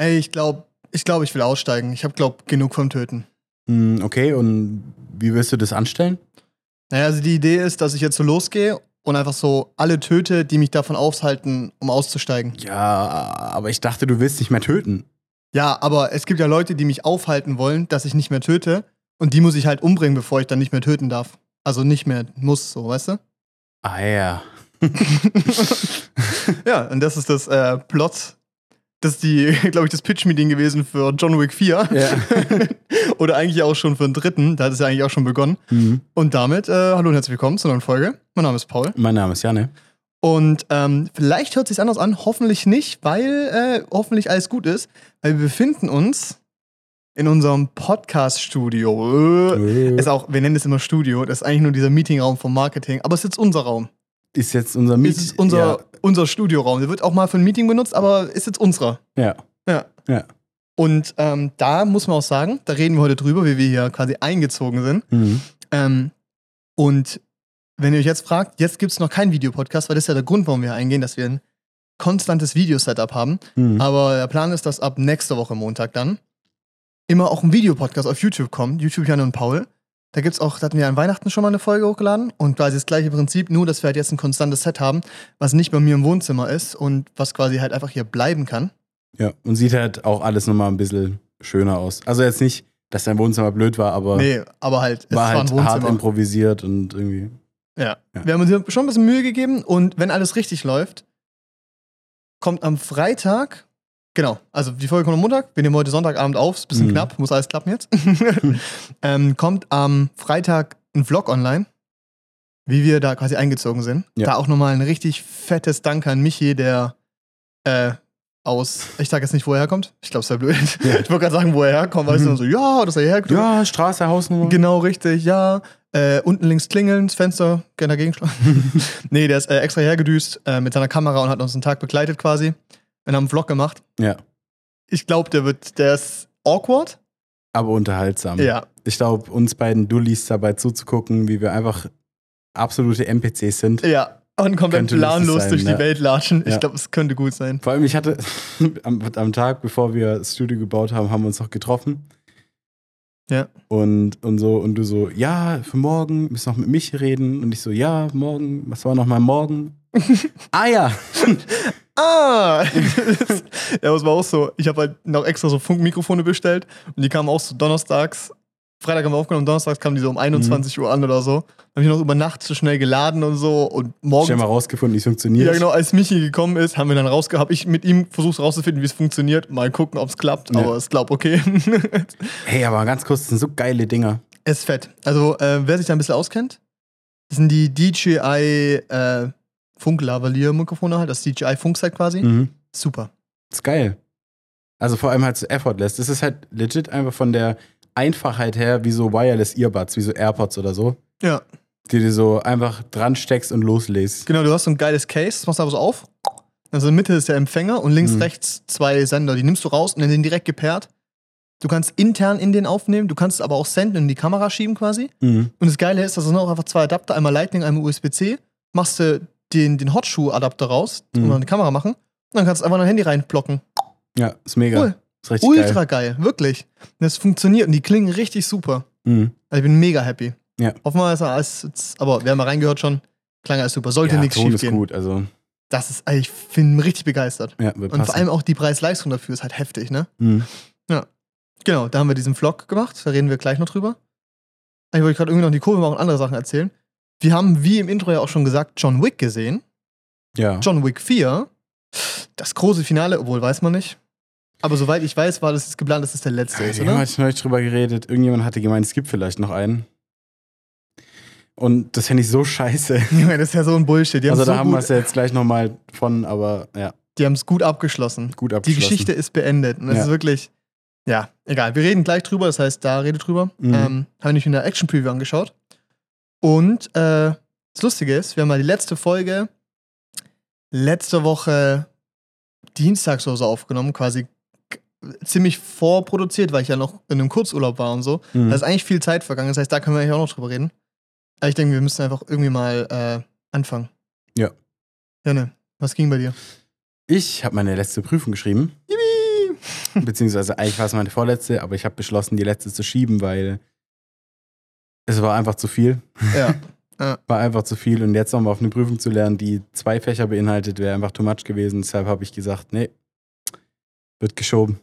Ey, ich glaube, ich, glaub, ich will aussteigen. Ich habe, glaube genug vom Töten. Hm, okay, und wie willst du das anstellen? Naja, also die Idee ist, dass ich jetzt so losgehe und einfach so alle töte, die mich davon aufhalten, um auszusteigen. Ja, aber ich dachte, du willst nicht mehr töten. Ja, aber es gibt ja Leute, die mich aufhalten wollen, dass ich nicht mehr töte. Und die muss ich halt umbringen, bevor ich dann nicht mehr töten darf. Also nicht mehr muss, so, weißt du? Ah ja. ja, und das ist das äh, Plot. Das ist die, glaube ich, das Pitch-Meeting gewesen für John Wick 4. Ja. Oder eigentlich auch schon für den dritten. Da hat es ja eigentlich auch schon begonnen. Mhm. Und damit, äh, hallo und herzlich willkommen zur neuen Folge. Mein Name ist Paul. Mein Name ist Janne. Und ähm, vielleicht hört es sich anders an, hoffentlich nicht, weil äh, hoffentlich alles gut ist. Weil wir befinden uns in unserem Podcast-Studio. Äh. Ist auch, wir nennen es immer Studio, das ist eigentlich nur dieser Meetingraum vom Marketing, aber es ist jetzt unser Raum. Ist jetzt unser Es Meet. ist unser, unser Studioraum. Der wird auch mal für ein Meeting benutzt, aber ist jetzt unserer. Ja. Ja. Ja. Und ähm, da muss man auch sagen, da reden wir heute drüber, wie wir hier quasi eingezogen sind. ja. Mhm. Ähm, und wenn ihr euch jetzt fragt, jetzt gibt es noch keinen Videopodcast, weil das ist ja der Grund, warum wir hier eingehen, dass wir ein konstantes Videosetup haben. Mhm. Aber der Plan ist, dass ab nächster Woche Montag dann immer auch ein Videopodcast auf YouTube kommt. YouTube Jan und Paul. Da gibt's auch, da hatten wir an Weihnachten schon mal eine Folge hochgeladen und quasi das gleiche Prinzip, nur dass wir halt jetzt ein konstantes Set haben, was nicht bei mir im Wohnzimmer ist und was quasi halt einfach hier bleiben kann. ja. Und sieht halt auch alles nochmal ein bisschen schöner aus. Also jetzt nicht, dass dein Wohnzimmer blöd war, aber Nee, aber halt, es war war, halt hart improvisiert und irgendwie. Ja. Ja. Wir haben uns schon ein bisschen Mühe gegeben und wenn alles richtig läuft, kommt am Freitag, genau, also die Folge kommt am Montag, wir nehmen heute Sonntagabend auf, ist ein bisschen Mhm. knapp, muss alles klappen jetzt. ähm, kommt am Freitag ein Vlog online, wie wir da quasi eingezogen sind. Ja. Da auch nochmal ein richtig fettes Dank an Michi, der äh, aus, ich sag jetzt nicht, wo er herkommt. Ich glaube, es wäre blöd. Ja. Ich wollte gerade sagen, wo er herkommt, weil Mhm. dann so, ja, das ist er hergekommen. Ja, Straße, Hausnummer. Genau, richtig, ja. Äh, unten links klingeln, das Fenster, gerne dagegen schlagen. nee, der ist äh, extra hergedüst äh, mit seiner Kamera und hat uns einen Tag begleitet quasi. Wir haben einen Vlog gemacht. Ja. Ich glaube, der wird, der ist awkward. Aber unterhaltsam. Ja. Ich glaube, uns beiden Dullis dabei zuzugucken, wie wir einfach absolute NPCs sind. Ja. Und komplett planlos durch die ja. Welt latschen. Ich Ja. glaube, es könnte gut sein. Vor allem, ich hatte am, am Tag, bevor wir das Studio gebaut haben, haben wir uns noch getroffen. Ja. Und, und so, und du so, ja, für morgen müssen noch mit mich reden. Und ich so, ja, morgen, was war noch mal morgen? ah ja. Ah! ja, das war auch so. Ich habe halt noch extra so Funkmikrofone bestellt und die kamen auch so donnerstags. Freitag haben wir aufgenommen, donnerstags kamen die so um 21 Uhr an oder so. Habe ich noch über Nacht so schnell geladen und so und morgens Ich habe mal rausgefunden, wie es funktioniert. Ja, genau, als Michi gekommen ist, haben wir dann rausgehabt, habe ich mit ihm versucht rauszufinden, wie es funktioniert. Mal gucken, ob es klappt, Ja. aber es klappt okay. Hey, aber ganz kurz, das sind so geile Dinger. es ist fett. Also, äh, wer sich da ein bisschen auskennt, das sind die DJI äh, Funk-Lavalier-Mikrofone halt, das DJI Funkset quasi. Mhm. Super. Das ist geil. Also vor allem halt so effortless. Das ist halt legit einfach von der Einfachheit her wie so Wireless Earbuds, wie so AirPods oder so, Ja, die du so einfach dran steckst und loslässt. genau, du hast so ein geiles Case, das machst du aber so auf. Also in der Mitte ist der Empfänger und links, Mhm. rechts zwei Sender. Die nimmst du raus und dann den direkt gepaart. Du kannst intern in den aufnehmen, du kannst es aber auch senden und in die Kamera schieben quasi. Mhm. Und das Geile ist, da sind auch einfach zwei Adapter, einmal Lightning, einmal USB-C. Machst du den, den Hotshoe-Adapter raus Mhm. und die Kamera machen. Und dann kannst du einfach dein Handy reinblocken. Ja, ist mega. Cool. Ist richtig Ultra geil. wirklich. Und das funktioniert und die klingen richtig super. geil. Mhm. Also ich bin mega happy. Ja. Hoffen wir, dass alles, jetzt- aber wir haben mal reingehört schon. Klang alles super. Sollte Ja, nichts schief gehen. gut, also Das ist, ey, ich bin richtig begeistert. ja, Und passen. vor allem auch die Preis-Leistung dafür ist halt heftig, ne? Mhm. Genau, da haben wir diesen Vlog gemacht, da reden wir gleich noch drüber. Ich wollte gerade irgendwie noch die Kurve machen und andere Sachen erzählen. Wir haben, wie im Intro ja auch schon gesagt, John Wick gesehen. Ja. John Wick 4. Das große Finale, obwohl weiß man nicht. Aber soweit ich weiß, war das jetzt geplant, dass es der letzte ist, Wir haben oder? heute neulich drüber geredet. Irgendjemand hatte gemeint, es gibt vielleicht noch einen. Und das fände ich so scheiße. Junge, das ist ja so ein Bullshit. Die haben Also es da so haben wir es ja jetzt gleich nochmal von, aber ja, die haben's gut abgeschlossen. gut Die abgeschlossen. Geschichte ist beendet. Und es Ja. ist wirklich, ja, egal. Wir reden gleich drüber, das heißt, da redet drüber. Mhm. Ähm, habe ich in der Action-Preview angeschaut. Und äh, das Lustige ist, wir haben mal die letzte Folge letzte Woche Dienstags oder so aufgenommen, quasi ziemlich vorproduziert, weil ich ja noch in einem Kurzurlaub war und so. Mhm. Da ist eigentlich viel Zeit vergangen, das heißt, da können wir eigentlich auch noch drüber reden. Aber ich denke, wir müssen einfach irgendwie mal äh, anfangen. Ja. Janne, was ging bei dir? Ich habe meine letzte Prüfung geschrieben. Yippie! Beziehungsweise eigentlich war es meine vorletzte, aber ich habe beschlossen, die letzte zu schieben, weil es war einfach zu viel. Ja. War einfach zu viel. Und jetzt nochmal auf eine Prüfung zu lernen, die zwei Fächer beinhaltet, wäre einfach too much gewesen. Deshalb habe ich gesagt, nee, wird geschoben.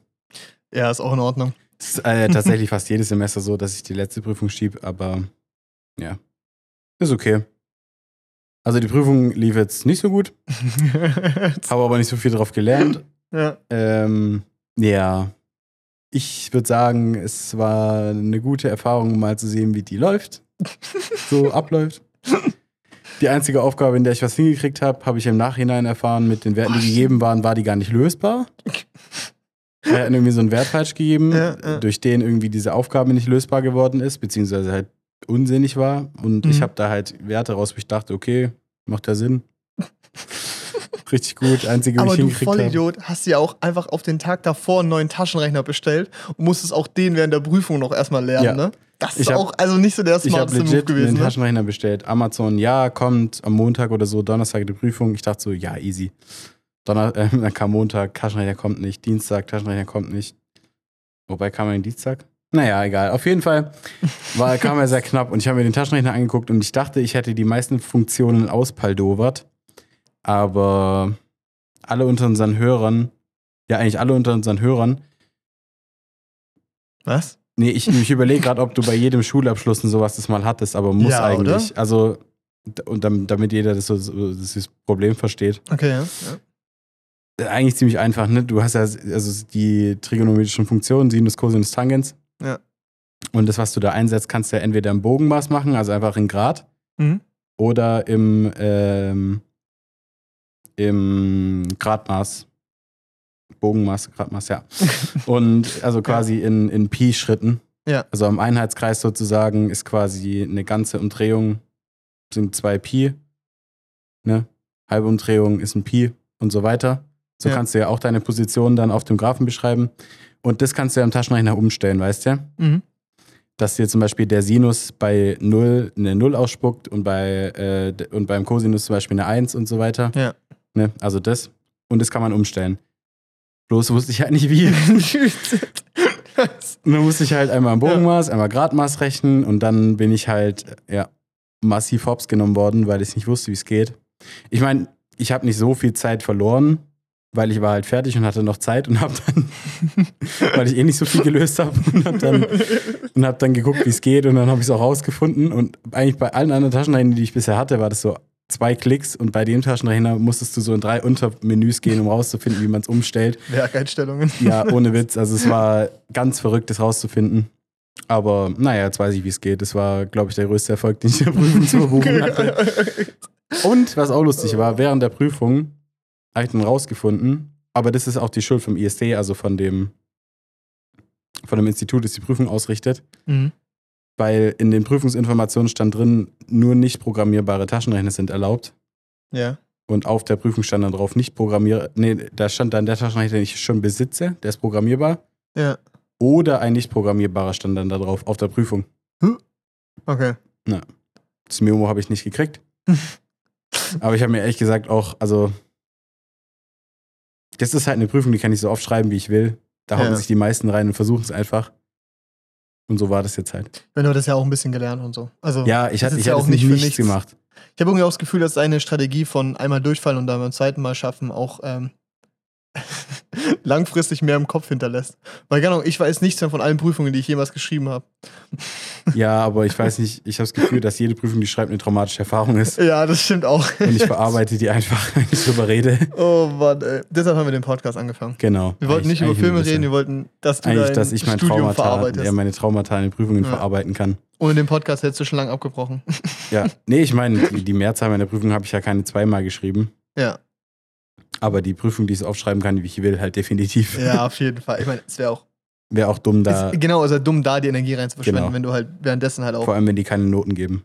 Ja, ist auch in Ordnung. Es ist äh, tatsächlich fast jedes Semester so, dass ich die letzte Prüfung schiebe, aber ja, ist okay. Also die Prüfung lief jetzt nicht so gut, habe aber nicht so viel drauf gelernt. ja. Ähm, ja, ich würde sagen, es war eine gute Erfahrung, mal zu sehen, wie die läuft, so abläuft. Die einzige Aufgabe, in der ich was hingekriegt habe, habe ich im Nachhinein erfahren, mit den Werten, die gegeben waren, war die gar nicht lösbar. Er hat irgendwie so einen Wert falsch gegeben, Ja, ja. durch den irgendwie diese Aufgabe nicht lösbar geworden ist, beziehungsweise halt unsinnig war. Und ich Mhm. habe da halt Werte raus, wo ich dachte, okay, macht ja Sinn. Richtig gut. Einzige, Aber ich du habe. Vollidiot hast ja auch einfach auf den Tag davor einen neuen Taschenrechner bestellt und musstest auch den während der Prüfung noch erstmal lernen, Ja. ne? Das ist Ich hab- auch also nicht so der Ich habe smarteste Move gewesen. einen Ne? Taschenrechner bestellt. Amazon, ja, kommt am Montag oder so, Donnerstag die Prüfung. Ich dachte so, ja, easy. Donner äh, dann kam Montag, Taschenrechner kommt nicht. Dienstag, Taschenrechner kommt nicht. Wobei kam er den Dienstag? Naja, egal. Auf jeden Fall war, kam er sehr knapp und ich habe mir den Taschenrechner angeguckt und ich dachte, ich hätte die meisten Funktionen auspaldowert. Aber alle unter unseren Hörern, ja, eigentlich alle unter unseren Hörern, Was? Nee, ich, ich überlege gerade, ob du bei jedem Schulabschluss und sowas das mal hattest, aber muss Ja, eigentlich. Also, d- und damit, jeder das, das Problem versteht. Okay, ja. ja. Äh, Eigentlich ziemlich einfach, ne? Du hast ja also die trigonometrischen Funktionen, Sinus, Cosinus, Tangens. Ja. Und das, was du da einsetzt, kannst du ja entweder im Bogenmaß machen, also einfach in Grad, Mhm. oder im, ähm, im Gradmaß. Bogenmaß, Gradmaß, ja. Und also quasi in, in Pi-Schritten. Ja. Also am Einheitskreis sozusagen ist quasi eine ganze Umdrehung, sind zwei Pi. Ne? Halbe Umdrehung ist ein Pi und so weiter. So Ja. kannst du ja auch deine Position dann auf dem Graphen beschreiben. Und das kannst du ja im Taschenrechner umstellen, weißt du? Mhm. Dass dir zum Beispiel der Sinus bei 0 eine 0 ausspuckt und, bei, äh, und beim Cosinus zum Beispiel eine 1 und so weiter. Ja. Ne? Also das. Und das kann man umstellen. Bloß wusste ich halt nicht wie. Und dann musste ich halt einmal im Bogenmaß, einmal Gradmaß rechnen und dann bin ich halt, ja, massiv hops genommen worden, weil ich nicht wusste, wie es geht. Ich meine, ich habe nicht so viel Zeit verloren, weil ich war halt fertig und hatte noch Zeit und habe dann, weil ich eh nicht so viel gelöst habe und habe dann, und hab dann geguckt, wie es geht und dann habe ich es auch rausgefunden und eigentlich bei allen anderen Taschenrechnern, die ich bisher hatte, war das so zwei Klicks und bei dem Taschenrechner musstest du so in drei Untermenüs gehen, um rauszufinden, wie man es umstellt. Werkeinstellungen. Ja, ohne Witz. Also es war ganz verrückt, das rauszufinden. Aber naja, jetzt weiß ich, wie es geht. Das war, glaube ich, der größte Erfolg, den ich in der Prüfung zur Verbuchung hatte. Und was auch lustig war, während der Prüfung habe ich dann rausgefunden, aber das ist auch die Schuld vom ISD, also von dem, von dem Institut, das die Prüfung ausrichtet, Mhm. Weil in den Prüfungsinformationen stand drin, nur nicht programmierbare Taschenrechner sind erlaubt. Ja. Und auf der Prüfung stand dann drauf, nicht programmier, nee, da stand dann der Taschenrechner, den ich schon besitze, der ist programmierbar. Ja. Oder ein nicht programmierbarer stand dann da drauf auf der Prüfung. Okay. Das Memo habe ich nicht gekriegt. Aber ich habe mir ehrlich gesagt auch, also, das ist halt eine Prüfung, die kann ich so oft schreiben, wie ich will. Da hauen Ja. sich die meisten rein und versuchen es einfach. Und so war das jetzt halt. Wenn du das ja auch ein bisschen gelernt und so. Also, Ja, ich hatte ich ja auch nicht für nichts nichts. gemacht. Ich habe irgendwie auch das Gefühl, dass deine Strategie von einmal durchfallen und dann beim zweiten Mal schaffen auch ähm, langfristig mehr im Kopf hinterlässt. Weil, Ahnung, ich weiß nichts mehr von allen Prüfungen, die ich jemals geschrieben habe. Ja, aber ich weiß nicht, ich habe das Gefühl, dass jede Prüfung, die ich schreibe, eine traumatische Erfahrung ist. Ja, das stimmt auch. Und ich verarbeite die einfach, wenn ich drüber rede. Oh Mann, ey. Deshalb haben wir den Podcast angefangen. Genau. Wir wollten nicht über Filme reden, wir wollten, dass du. Eigentlich, dass ich mein Studium Traumata, verarbeitest. ja, meine Traumata in Prüfungen Ja. verarbeiten kann. Ohne den Podcast hättest du schon lange abgebrochen. Ja, nee, ich meine, die, die Mehrzahl meiner Prüfungen habe ich ja keine zweimal geschrieben. ja, Aber die Prüfung, die ich so aufschreiben kann, wie ich will, halt definitiv. ja, auf jeden Fall. Ich meine, es wäre auch. Wäre auch dumm da, Ist, genau, also dumm, da die Energie rein zu verschwenden, Genau. wenn du halt währenddessen halt auch. vor allem, wenn die keine Noten geben.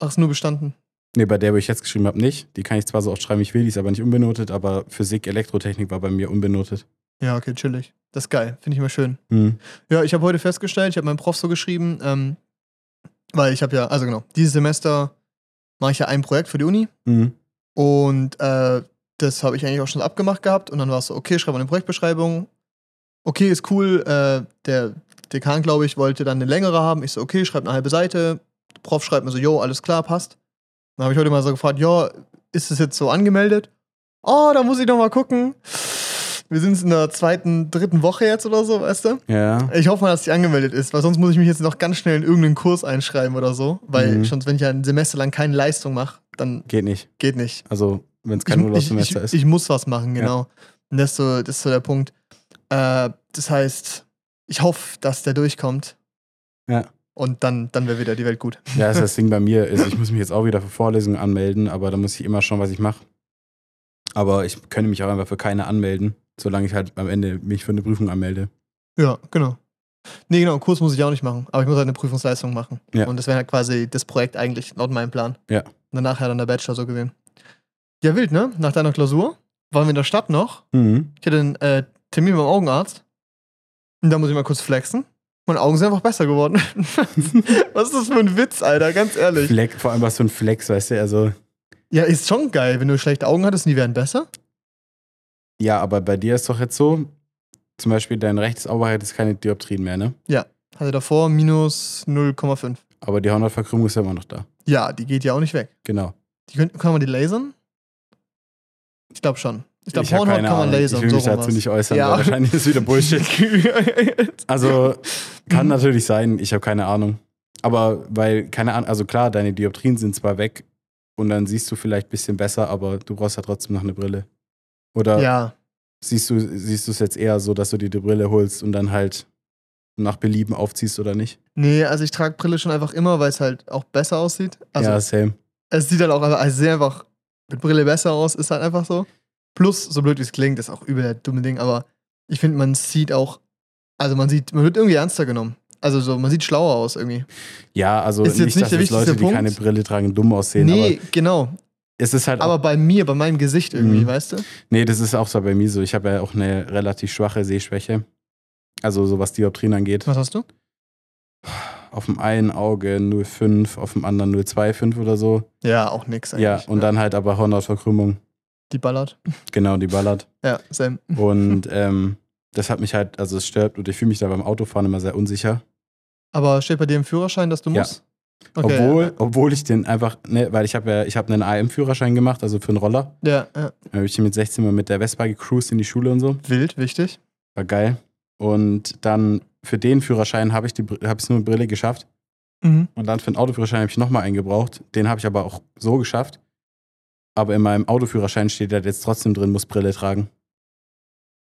Ach, ist nur bestanden. Nee, bei der, wo ich jetzt geschrieben habe, nicht. Die kann ich zwar so oft schreiben, wie ich will, die ist aber nicht unbenotet, aber Physik, Elektrotechnik war bei mir unbenotet. Ja, okay, chillig. Das ist geil. Finde ich immer schön. Hm. Ja, ich habe heute festgestellt, ich habe meinem Prof so geschrieben, ähm, weil ich habe ja, also genau, dieses Semester mache ich ja ein Projekt für die Uni Hm. und äh, das habe ich eigentlich auch schon abgemacht gehabt und dann war es so, okay, schreib mal eine Projektbeschreibung okay, ist cool, äh, der Dekan, glaube ich, wollte dann eine längere haben. Ich so, okay, schreib eine halbe Seite. Der Prof schreibt mir so, jo, alles klar, passt. Dann habe ich heute mal so gefragt, ja, ist es jetzt so angemeldet? Oh, da muss ich noch mal gucken. Wir sind in der zweiten, dritten Woche jetzt oder so, weißt du? Ja. Ich hoffe mal, dass die angemeldet ist, weil sonst muss ich mich jetzt noch ganz schnell in irgendeinen Kurs einschreiben oder so. Weil Mhm. schon, wenn ich ja ein Semester lang keine Leistung mache, dann Geht nicht. geht nicht. Also, wenn es kein Urlaubssemester ist. ich muss was machen, genau. Und das ist, so, das ist so der Punkt. Äh, das heißt, ich hoffe, dass der durchkommt. Ja. Und dann, dann wäre wieder die Welt gut. Ja, das ist das Ding bei mir. Ist, ich muss mich jetzt auch wieder für Vorlesungen anmelden, aber da muss ich immer schauen, was ich mache. Aber ich könnte mich auch einfach für keine anmelden, solange ich halt am Ende mich für eine Prüfung anmelde. Ja, genau. Nee, genau, einen Kurs muss ich auch nicht machen, aber ich muss halt eine Prüfungsleistung machen. Ja. Und das wäre halt quasi das Projekt eigentlich, laut meinem Plan. Ja. Und danach ja dann der Bachelor so gesehen. Ja, wild, ne? Nach deiner Klausur waren wir in der Stadt noch. Mhm. Ich hatte einen äh, Termin beim Augenarzt. Und da muss ich mal kurz flexen. Meine Augen sind einfach besser geworden. Was ist das für ein Witz, Alter? Ganz ehrlich. Fleck, vor allem was für ein Flex, weißt du? Also, Ja, ist schon geil, wenn du schlechte Augen hattest und die werden besser. ja, aber bei dir ist doch jetzt so, zum Beispiel dein rechtes Auge hat jetzt keine Dioptrien mehr, ne? Hatte davor minus 0,5. Aber die Hornhautverkrümmung ist ja immer noch da. Ja, die geht ja auch nicht weg. Genau. Die können, kann man die lasern? Ich glaube schon. Ich glaube, keine kann man lasern. Ich will mich so dazu nicht äußern, Ja. weil wahrscheinlich ist wieder Bullshit. Also, kann natürlich sein, ich habe keine Ahnung. Aber weil, keine Ahnung, also klar, deine Dioptrien sind zwar weg und dann siehst du vielleicht ein bisschen besser, aber du brauchst ja trotzdem noch eine Brille. Oder ja, siehst du siehst du es jetzt eher so, dass du dir die Brille holst und dann halt nach Belieben aufziehst oder nicht? nee, also ich trage Brille schon einfach immer, weil es halt auch besser aussieht. Also ja, same. es sieht halt auch einfach, also sehr einfach mit Brille besser aus, ist halt einfach so. Plus, so blöd wie es klingt, ist auch übel der dumme Ding, aber ich finde, man sieht auch, also man sieht, man wird irgendwie ernster genommen. Also so, man sieht schlauer aus irgendwie. Ja, also Ist jetzt nicht, nicht dass jetzt Leute, wichtigste die Punkt. keine Brille tragen, dumm aussehen, nee, aber genau. es ist halt Aber bei mir, bei meinem Gesicht irgendwie, Mhm. weißt du? Nee, das ist auch so bei mir so. Ich habe ja auch eine relativ schwache Sehschwäche. Also so was Dioptrien angeht. Was hast du? Auf dem einen Auge 0,5, auf dem anderen 0,25 oder so. Ja, auch nix eigentlich. Ja, und dann halt aber Hornhautverkrümmung. Die ballert. Genau, die ballert. Ja, Sam. Und ähm, das hat mich halt, also es stört und ich fühle mich da beim Autofahren immer sehr unsicher. Aber steht bei dir im Führerschein, dass du Ja. musst? Okay, obwohl, obwohl ich den einfach, ne, weil ich habe ja, ich habe einen AM-Führerschein gemacht, also für einen Roller. Ja, ja. Da habe ich mit 16 mal mit der Vespa gecruised in die Schule und so. Wild, wichtig. War geil. Und dann für den Führerschein habe ich die habe ich nur eine Brille geschafft. Mhm. Und dann für den Autoführerschein habe ich nochmal einen gebraucht. Den habe ich aber auch so geschafft. Aber in meinem Autoführerschein steht halt jetzt trotzdem drin, muss Brille tragen.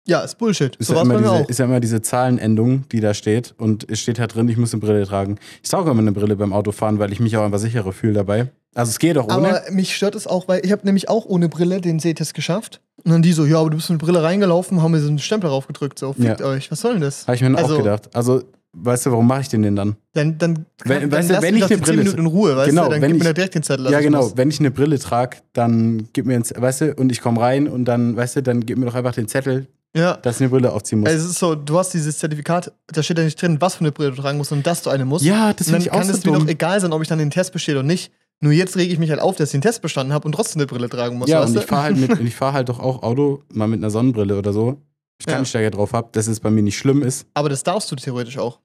Ja, ist Bullshit. Ist, so ja immer diese, ist ja immer diese Zahlenendung, die da steht. Und es steht halt drin, ich muss eine Brille tragen. Ich trage immer eine Brille beim Autofahren, weil ich mich auch einfach sicherer fühle dabei. Also es geht auch ohne. Aber mich stört es auch, weil ich habe nämlich auch ohne Brille den Sehtest geschafft. Und dann die so, ja, aber du bist mit Brille reingelaufen, haben mir so einen Stempel draufgedrückt. So, fickt Ja. euch. Was soll denn das? Habe ich mir dann Also- auch gedacht. Also, weißt du, warum mache ich den denn dann? Dann, dann, Wenn- dann weißt du, wenn ich doch eine die 10 Brille- Minuten in Ruhe, weißt Genau, du? Dann gib ich- mir da direkt den Zettel. ja, genau. Wenn ich eine Brille trage, dann gib mir ins, weißt du, und ich komme rein und dann, weißt du, dann gib mir doch einfach den Zettel, Ja. dass ich eine Brille aufziehen muss. Also es ist so, du hast dieses Zertifikat, da steht ja nicht drin, was für eine Brille du tragen musst, sondern dass du eine musst. ja, das und dann finde ich auch kann so es mir dumm. doch egal sein, ob ich dann den Test bestehe oder nicht. Nur jetzt rege ich mich halt auf, dass ich den Test bestanden habe und trotzdem eine Brille tragen muss. Ja, und ich fahre halt, mit- ich fahr halt doch auch Auto, mal mit einer Sonnenbrille oder so. Ich Ja. kann Stärke drauf habe, dass es bei mir nicht schlimm ist. Aber das darfst du theoretisch auch.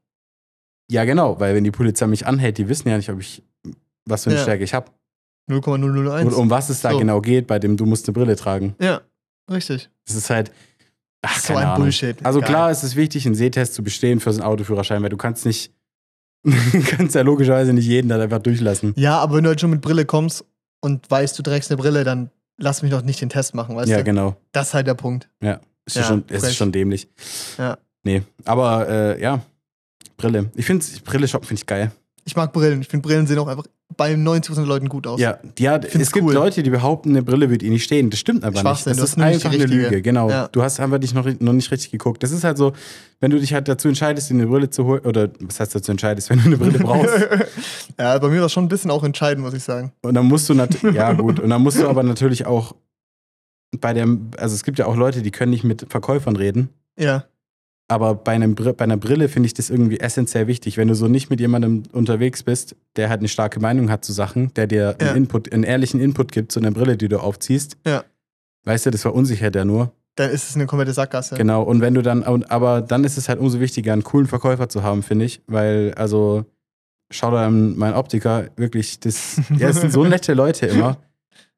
Ja, genau, weil wenn die Polizei mich anhält, die wissen ja nicht, ob ich was für eine Ja. Stärke ich habe. 0,001. Und um was es da So. genau geht, bei dem du musst eine Brille tragen. ja, richtig. Das ist halt. Ach, so keine ein Ahnung. Bullshit. Also Egal. klar ist es wichtig, einen Sehtest zu bestehen für so einen Autoführerschein, weil du kannst nicht, kannst ja logischerweise nicht jeden dann einfach durchlassen. Ja, aber wenn du halt schon mit Brille kommst und weißt, du trägst eine Brille, dann lass mich doch nicht den Test machen, weißt ja, du? genau. Das ist halt der Punkt. Ist Ja, ja, schon, es ist schon dämlich. Ja. Nee, aber äh, ja, Brille. Ich finde, Brille shoppen finde ich geil. Ich mag Brillen. Ich finde, Brillen sehen auch einfach bei 90% der Leuten gut aus. Ja, ja es gibt cool. Leute, die behaupten, eine Brille wird ihnen nicht stehen. Das stimmt aber nicht. Das ist einfach eine. Lüge, genau. Ja. Du hast einfach dich noch, noch nicht richtig geguckt. Das ist halt so, wenn du dich halt dazu entscheidest, dir eine Brille zu holen, oder was heißt dazu entscheidest, wenn du eine Brille brauchst. ja, bei mir war es schon ein bisschen auch entscheidend, muss ich sagen. Und dann musst du natürlich, ja gut, und dann musst du aber natürlich auch bei dem, also es gibt ja auch Leute, die können nicht mit Verkäufern reden. Ja. Aber bei, einem, bei einer Brille finde ich das irgendwie essentiell wichtig. Wenn du so nicht mit jemandem unterwegs bist, der halt eine starke Meinung hat zu Sachen, der dir Ja. einen, Input, einen ehrlichen Input gibt zu einer Brille, die du aufziehst. Ja. Weißt du, das verunsichert ja nur. dann ist es eine komplette Sackgasse. Genau, und wenn du dann, aber dann ist es halt umso wichtiger, einen coolen Verkäufer zu haben, finde ich, weil, also, schau da an meinen Optiker, wirklich, das, ja, es sind so nette Leute immer.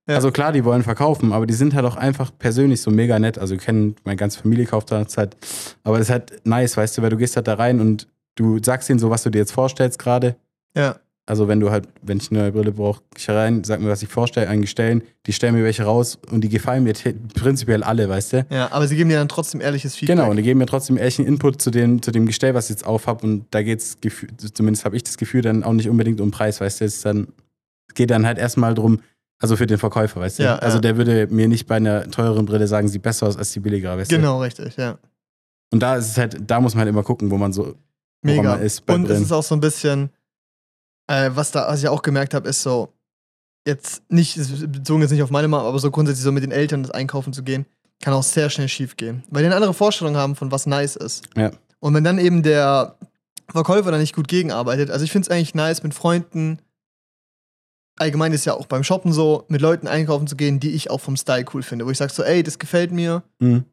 Ja. Also klar, die wollen verkaufen, aber die sind halt auch einfach persönlich so mega nett. Also, kennen, meine ganze Familie kauft da halt, aber das ist halt nice, weißt du, weil du gehst halt da rein und du sagst ihnen so, was du dir jetzt vorstellst gerade. Ja. Also wenn du halt, wenn ich eine neue Brille brauche, ich rein, sag mir, was ich vorstelle, eigentlich stellen, die stellen mir welche raus und die gefallen mir prinzipiell alle, weißt du? Ja, aber sie geben dir dann trotzdem ehrliches Feedback. Genau, und die geben mir trotzdem ehrlichen Input zu dem, zu dem Gestell, was ich jetzt aufhab und da geht's, zumindest habe ich das Gefühl, dann auch nicht unbedingt um Preis, weißt du? Es dann, geht dann halt erstmal drum, also für den Verkäufer, weißt du? Ja, also ja. der würde mir nicht bei einer teureren Brille sagen, sieht besser aus als die billigere, weißt du? Genau, richtig, ja. Und da ist es halt, da muss man halt immer gucken, wo man so, Mega. man ist Und es Brillen. ist auch so ein bisschen, äh, was da, was ich auch gemerkt habe, ist so, jetzt nicht, es bezogen jetzt nicht auf meine Mama, aber so grundsätzlich so mit den Eltern das Einkaufen zu gehen, kann auch sehr schnell schief gehen. Weil die eine andere Vorstellung haben von was nice ist. Ja. Und wenn dann eben der Verkäufer da nicht gut gegenarbeitet, also ich finde es eigentlich nice, mit Freunden, allgemein ist ja auch beim Shoppen so, mit Leuten einkaufen zu gehen, die ich auch vom Style cool finde. Wo ich sage so, ey, das gefällt mir, Mhm.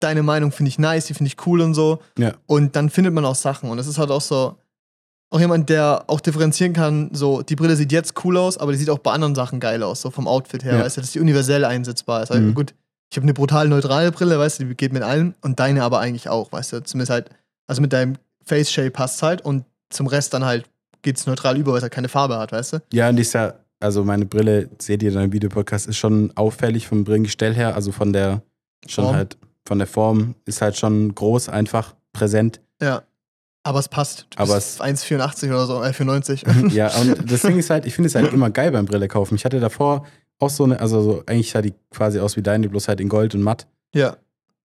deine Meinung finde ich nice, die finde ich cool und so. Ja. Und dann findet man auch Sachen. Und es ist halt auch so, auch jemand, der auch differenzieren kann, so, die Brille sieht jetzt cool aus, aber die sieht auch bei anderen Sachen geil aus, so vom Outfit her, Ja. weißt du, dass die universell einsetzbar ist. Also Mhm. gut, ich habe eine brutal neutrale Brille, weißt du, die geht mit allem und deine aber eigentlich auch, weißt du, zumindest halt, also mit deinem Face Shape passt halt und zum Rest dann halt geht's neutral über, weil es halt keine Farbe hat, weißt du? Ja, und die ist ja, also meine Brille, seht ihr dann im Videopodcast, ist schon auffällig vom Brillengestell her, also von der, schon Form. halt, von der Form, ist halt schon groß, einfach präsent. Ja. Aber es passt. Du Aber bist es- 1,84 oder so, äh, 4,90. ja, und das Ding ist halt, ich finde es halt immer geil beim Brille kaufen. Ich hatte davor auch so eine, also so, eigentlich sah die quasi aus wie deine, bloß halt in Gold und matt. ja.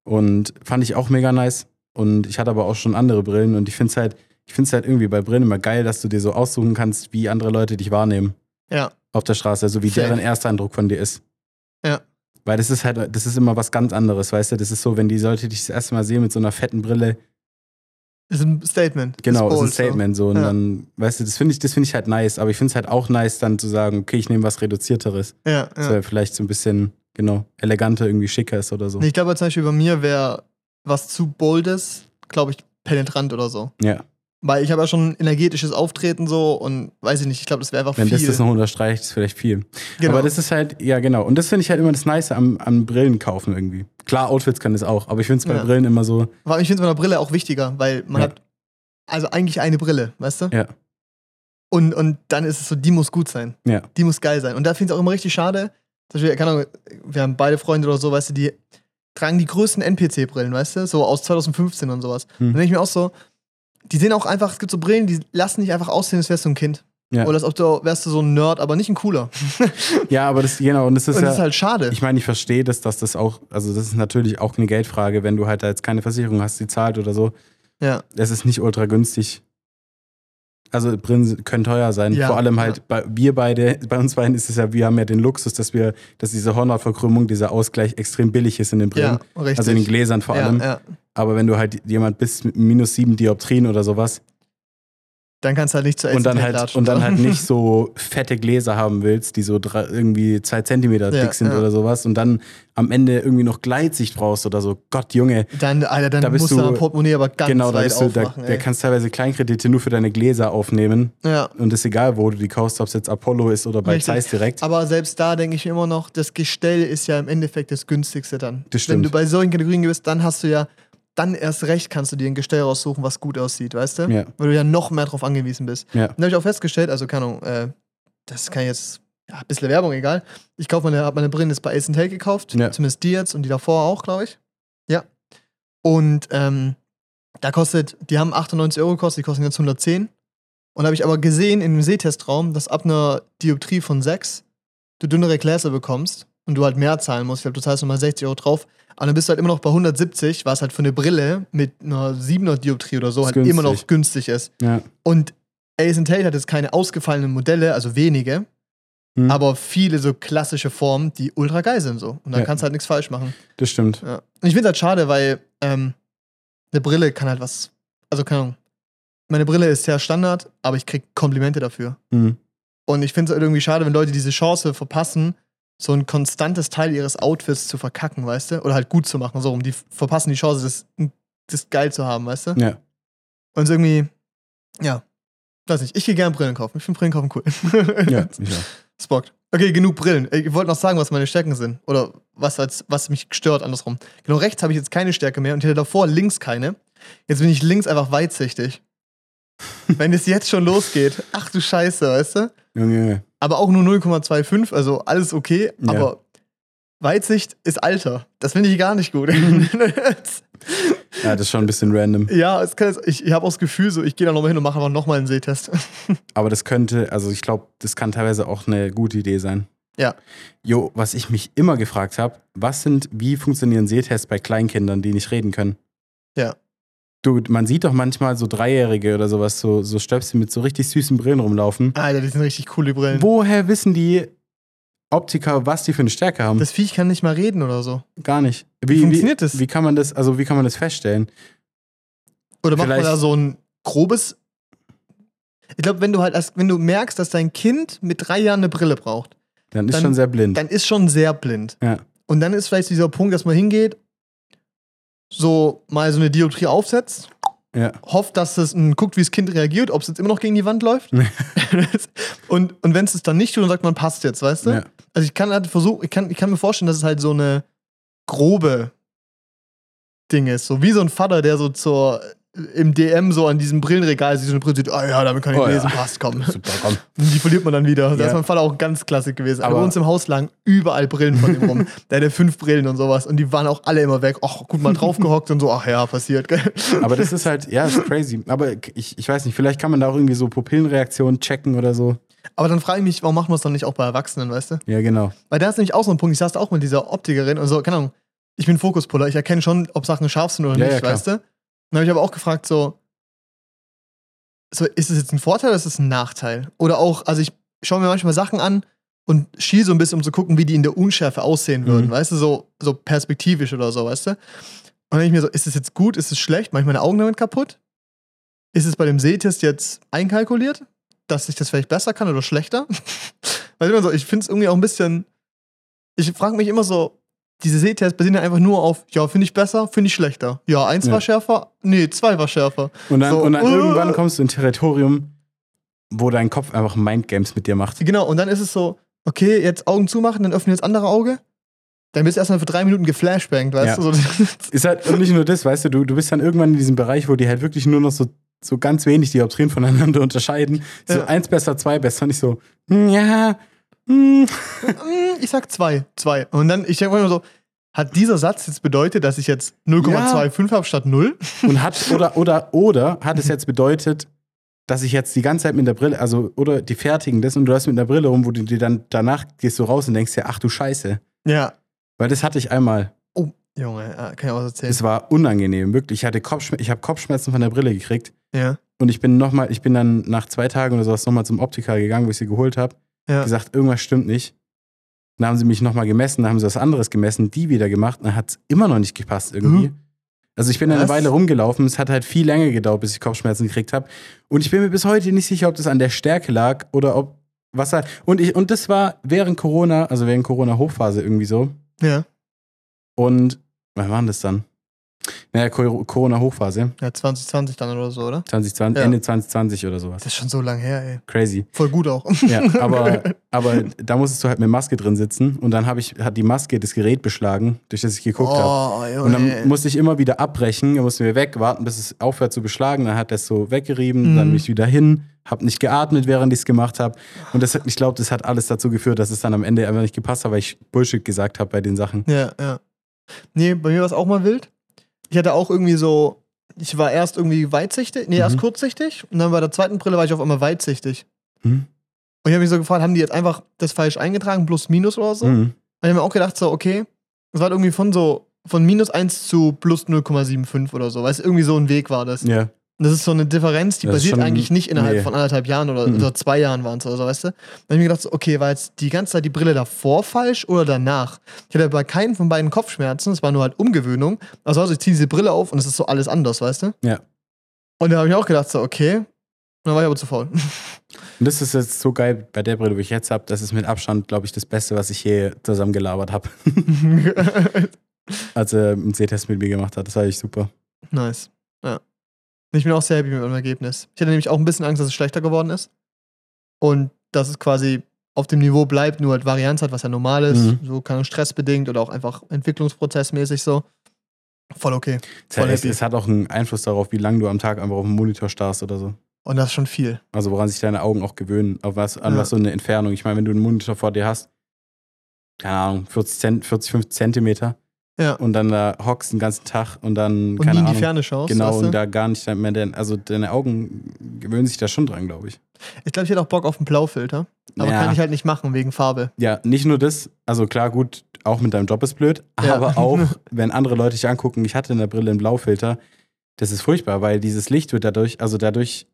Und fand ich auch mega nice. Und ich hatte aber auch schon andere Brillen und ich finde es halt, ich finde es halt irgendwie bei Brillen immer geil, dass du dir so aussuchen kannst, wie andere Leute dich wahrnehmen Ja. auf der Straße, also wie Safe. deren Ersteindruck von dir ist. Ja. Weil das ist halt, das ist immer was ganz anderes, weißt du? Das ist so, wenn die Leute dich das erste Mal sehen mit so einer fetten Brille, Ist ein Statement. genau, ist ist ein bold, so. Statement so. Und Ja. dann, weißt du, das finde ich, das finde ich halt nice. Aber ich finde es halt auch nice, dann zu sagen, okay, ich nehme was Reduzierteres. Ja, ja. wär vielleicht so ein bisschen, genau, eleganter, irgendwie schicker ist oder so. Ich glaube zum Beispiel bei mir wäre was zu boldes, glaube ich, penetrant oder so. Ja. Weil ich habe ja schon energetisches Auftreten so und weiß ich nicht, ich glaube, das wäre einfach Wenn viel. das das noch unterstreicht, ist vielleicht viel. genau. Aber das ist halt, ja, genau. Und das finde ich halt immer das Nice am, am Brillen kaufen irgendwie. Klar, Outfits können das auch, aber ich finde es bei Ja. Brillen immer so, Aber ich finde es bei einer Brille auch wichtiger, weil man Ja. hat also eigentlich eine Brille, weißt du? Ja. Und, und dann ist es so, die muss gut sein. ja. Die muss geil sein. Und da finde ich es auch immer richtig schade. Zum Beispiel, keine Ahnung, wir haben beide Freunde oder so, weißt du, die tragen die größten NPC-Brillen, weißt du? So aus 2015 und sowas. Hm. Dann denke ich mir auch so, die sehen auch einfach, es gibt so Brillen, die lassen nicht einfach aussehen, als wärst du ein Kind. Ja. Oder als ob du wärst du so ein Nerd, aber nicht ein cooler. Ja, aber das, genau, und das ist und ja. das ist halt schade. Ich meine, ich verstehe, dass, dass das auch, also das ist natürlich auch eine Geldfrage, wenn du halt da jetzt keine Versicherung hast, die zahlt oder so. ja. Es ist nicht ultra günstig. Also Brillen können teuer sein. Ja, Vor allem halt ja. bei wir beide, bei uns beiden ist es ja, wir haben ja den Luxus, dass wir, dass diese Hornhautverkrümmung, dieser Ausgleich extrem billig ist in den Brillen. ja, also in den Gläsern vor allem. Aber wenn du halt jemand bist mit minus sieben Dioptrien oder sowas Dann kannst du halt nicht zu und dann halt klatschen, und dann so. halt nicht so fette Gläser haben willst, die so drei, irgendwie zwei Zentimeter Ja, dick sind ja. oder sowas und dann am Ende irgendwie noch Gleitsicht brauchst oder so. Gott, Junge. Dann, Alter, dann Da bist musst du dein Portemonnaie aber ganz genau, da, bist du, da, da kannst teilweise Kleinkredite nur für deine Gläser aufnehmen ja. und ist egal, wo du die kaufst, ob es jetzt Apollo ist oder bei Richtig. Zeiss direkt. Aber selbst da denke ich immer noch, das Gestell ist ja im Endeffekt das günstigste dann. Das Wenn stimmt. du bei solchen Kategorien bist, dann hast du ja, dann erst recht kannst du dir ein Gestell raussuchen, was gut aussieht, weißt du? Ja. Weil du ja noch mehr drauf angewiesen bist. Ja. Und da habe ich auch festgestellt, also keine Ahnung, äh, das kann jetzt, ja, ein bisschen Werbung, egal. Ich kaufe meine, habe meine Brillen jetzt bei Ace Take gekauft, Ja. zumindest die jetzt und die davor auch, glaube ich. Ja. Und ähm, da kostet, die haben 98 Euro gekostet, die kosten jetzt 110. Und habe ich aber gesehen in dem Sehtestraum, dass ab einer Dioptrie von 6 du dünnere Gläser bekommst und du halt mehr zahlen musst. Ich glaube, du zahlst nochmal 60 Euro drauf. Aber dann bist du halt immer noch bei 170, was halt für eine Brille mit einer 7er Dioptrie oder so Ist halt günstig. immer noch günstig ist. Ja. Und Ace Tate hat jetzt keine ausgefallenen Modelle, also wenige, Hm. aber viele so klassische Formen, die ultra geil sind so. Und dann Ja. kannst du halt nichts falsch machen. Das stimmt. Ja. Und ich finde halt schade, weil ähm, eine Brille kann halt was. Also, keine Ahnung. Meine Brille ist sehr Standard, aber ich krieg Komplimente dafür. Hm. Und ich finde es halt irgendwie schade, wenn Leute diese Chance verpassen, so ein konstantes Teil ihres Outfits zu verkacken, weißt du? Oder halt gut zu machen, so rum. Die verpassen die Chance, das, das geil zu haben, weißt du? Ja. Und so irgendwie, ja, weiß nicht, ich gehe gerne Brillen kaufen. Ich finde Brillen kaufen cool. Ja, ich auch. Spockt. Okay, genug Brillen. Ich wollte noch sagen, was meine Stärken sind. Oder was, als, was mich stört, andersrum. Genau, rechts habe ich jetzt keine Stärke mehr und ich hatte davor links keine. Jetzt bin ich links einfach weitsichtig. Wenn es jetzt schon losgeht, ach du Scheiße, weißt du? Junge, Junge. Aber auch nur 0,25, also alles okay, Ja. aber Weitsicht ist Alter. Das finde ich gar nicht gut. Ja, das ist schon ein bisschen random. ja, es kann, ich, ich habe auch das Gefühl, so, ich gehe da nochmal hin und mache einfach nochmal einen Sehtest. Aber das könnte, also ich glaube, das kann teilweise auch eine gute Idee sein. Ja. Jo, was ich mich immer gefragt habe, was sind, wie funktionieren Sehtests bei Kleinkindern, die nicht reden können? Ja. Du, man sieht doch manchmal so Dreijährige oder sowas, so, so Stöpsel mit so richtig süßen Brillen rumlaufen. Alter, die sind richtig coole Brillen. Woher wissen die Optiker, was die für eine Stärke haben? Das Viech kann nicht mal reden oder so. Gar nicht. Wie funktioniert das? Wie kann man das, also wie kann man das feststellen? Oder macht man Vielleicht- da so ein grobes. Ich glaube, wenn du halt, erst, wenn du merkst, dass dein Kind mit drei Jahren eine Brille braucht, Dann ist Dann- schon sehr blind. dann ist schon sehr blind. ja. Und dann ist vielleicht dieser Punkt, dass man hingeht, so mal so eine Dioptrie aufsetzt, ja. hofft, dass es und guckt, wie das Kind reagiert, ob es jetzt immer noch gegen die Wand läuft. und und wenn es es dann nicht tut, dann sagt man, passt jetzt, weißt du? ja. Also ich kann halt versuchen, ich kann, ich kann mir vorstellen, dass es halt so eine grobe Ding ist. So wie so ein Vater, der so zur im DM so an diesem Brillenregal sich so eine Brille sieht, ah ja, damit kann ich Oh ja. lesen, passt, komm. Super, komm. Die verliert man dann wieder. Da Ja. ist mein Vater auch ganz klassisch gewesen. Aber bei uns im Haus lagen überall Brillen von ihm rum. Der hatte fünf Brillen und sowas. Und die waren auch alle immer weg. Ach, gut, mal draufgehockt und so, ach ja, passiert, gell? Aber das ist halt, ja, ist crazy. Aber ich, ich weiß nicht, vielleicht kann man da auch irgendwie so Pupillenreaktionen checken oder so. Aber dann frage ich mich, warum machen wir es dann nicht auch bei Erwachsenen, weißt du? Ja, genau. Weil da ist nämlich auch so ein Punkt, ich saß da auch mit dieser Optikerin und so, keine Ahnung, ich bin Fokuspuller, ich erkenne schon, ob Sachen scharf sind oder Ja, nicht, ja, weißt du? Dann habe ich aber auch gefragt, so, so, ist es jetzt ein Vorteil oder ist es ein Nachteil? Oder auch, also ich schaue mir manchmal Sachen an und schiel so ein bisschen, um zu gucken, wie die in der Unschärfe aussehen würden, Mhm. weißt du, so, so perspektivisch oder so, weißt du? Und dann denke ich mir so, ist es jetzt gut, ist es schlecht, mache ich meine Augen damit kaputt? Ist es bei dem Sehtest jetzt einkalkuliert, dass ich das vielleicht besser kann oder schlechter? Weißt du, immer so, ich finde es irgendwie auch ein bisschen. Ich frage mich immer so, diese Sehtests basieren ja einfach nur auf, ja, finde ich besser, finde ich schlechter. Ja, eins Ja. war schärfer, nee, zwei war schärfer. Und dann, So, und dann uh. irgendwann kommst du in ein Territorium, wo dein Kopf einfach Mindgames mit dir macht. Genau, und dann ist es so, okay, jetzt Augen zumachen, dann öffnen jetzt andere Auge. Dann bist du erstmal für drei Minuten geflashbangt, weißt Ja. du? So, Ist halt und nicht nur das, weißt du, du, du bist dann irgendwann in diesem Bereich, wo die halt wirklich nur noch so, so ganz wenig Dioptrien voneinander unterscheiden. So Ja. eins besser, zwei besser. Nicht so, hm, ja. Mm, ich sag zwei, zwei. Und dann, ich denke mir immer so, hat dieser Satz jetzt bedeutet, dass ich jetzt 0,25 habe statt 0? Und hat, oder, oder, oder hat es jetzt bedeutet, dass ich jetzt die ganze Zeit mit der Brille, also, oder die fertigen das und du hast mit der Brille rum, wo du dir dann danach gehst du raus und denkst dir, ach du Scheiße. Ja. Weil das hatte ich einmal. Oh, Junge, ja, kann ich auch was erzählen. Es war unangenehm, wirklich. Ich hatte Kopfschmerzen, ich habe Kopfschmerzen von der Brille gekriegt. Ja. Und ich bin noch mal, ich bin dann nach zwei Tagen oder sowas nochmal zum Optiker gegangen, wo ich sie geholt habe. Ja. Gesagt, irgendwas stimmt nicht. Dann haben sie mich nochmal gemessen, dann haben sie was anderes gemessen, die wieder gemacht, dann hat es immer noch nicht gepasst irgendwie. Hm. Also ich bin dann eine Was? Weile rumgelaufen, es hat halt viel länger gedauert, bis ich Kopfschmerzen gekriegt habe. Und ich bin mir bis heute nicht sicher, ob das an der Stärke lag oder ob was halt. Und ich, und das war während Corona, also während Corona-Hochphase irgendwie so. Ja. Und wann war denn das dann? Naja, Co- Corona-Hochphase, Ja, 2020 dann oder so, oder? 2020, Ja. Ende 2020 oder sowas. Das ist schon so lang her, ey. Crazy. Voll gut auch. Ja, aber, aber da musstest du halt mit Maske drin sitzen und dann ich, hat die Maske das Gerät beschlagen, durch das ich geguckt habe. Oh. Und dann musste ich immer wieder abbrechen, dann mussten wir weg, warten, bis es aufhört zu beschlagen. Dann hat das so weggerieben, Mhm. dann mich wieder hin, hab nicht geatmet, während ich es gemacht habe. Und das ich glaube, das hat alles dazu geführt, dass es dann am Ende einfach nicht gepasst hat, weil ich Bullshit gesagt habe bei den Sachen. Ja, ja. Nee, bei mir war es auch mal wild. Ich hatte auch irgendwie so, ich war erst irgendwie weitsichtig, nee, erst Mhm. kurzsichtig und dann bei der zweiten Brille war ich auf einmal weitsichtig. Hm? Und ich habe mich so gefragt, haben die jetzt einfach das falsch eingetragen, plus minus oder so? Und Mhm. ich habe mir auch gedacht, so, okay, das war irgendwie von so, von minus 1 zu plus 0,75 oder so, weil es irgendwie so ein Weg war das. Ja. Und das ist so eine Differenz, die Das ist basiert schon- eigentlich nicht innerhalb nee. von anderthalb Jahren oder, Mhm. oder zwei Jahren waren es oder so, weißt du? Dann habe ich mir gedacht, so, okay, war jetzt die ganze Zeit die Brille davor falsch oder danach? Ich hatte bei keinen von beiden Kopfschmerzen, es war nur halt Umgewöhnung. Also, also ich ziehe diese Brille auf und es ist so alles anders, weißt du? Ja. Und da habe ich auch gedacht, so, okay. Und dann war ich aber zu faul. Und das ist jetzt so geil bei der Brille, die ich jetzt habe. Das ist mit Abstand, glaube ich, das Beste, was ich je zusammen gelabert habe. Als er einen Sehtest mit mir gemacht hat. Das war echt super. nice. Ja. Ich bin auch sehr happy mit meinem Ergebnis. Ich hatte nämlich auch ein bisschen Angst, dass es schlechter geworden ist. Und dass es quasi auf dem Niveau bleibt, nur halt Varianz hat, was ja normal ist. Mhm. So kann stressbedingt oder auch einfach entwicklungsprozessmäßig so. Voll okay. Es, Voll es, es hat auch einen Einfluss darauf, wie lange du am Tag einfach auf dem Monitor starrst oder so. Und das ist schon viel. Also woran sich deine Augen auch gewöhnen, was, an Ja. was so eine Entfernung. Ich meine, wenn du einen Monitor vor dir hast, keine Ahnung, 40, Zent, 40 50 Zentimeter Ja. und dann da hockst den ganzen Tag und dann, Und keine in die Ahnung, Ferne schaust. genau, und da gar nicht mehr, denn, also deine Augen gewöhnen sich da schon dran, glaube ich. Ich glaube, ich hätte auch Bock auf einen Blaufilter. Aber Ja. kann ich halt nicht machen wegen Farbe. Ja, nicht nur das, also klar, gut, auch mit deinem Job ist blöd, Ja. aber auch, wenn andere Leute dich angucken, ich hatte in der Brille einen Blaufilter, das ist furchtbar, weil dieses Licht wird dadurch, also dadurch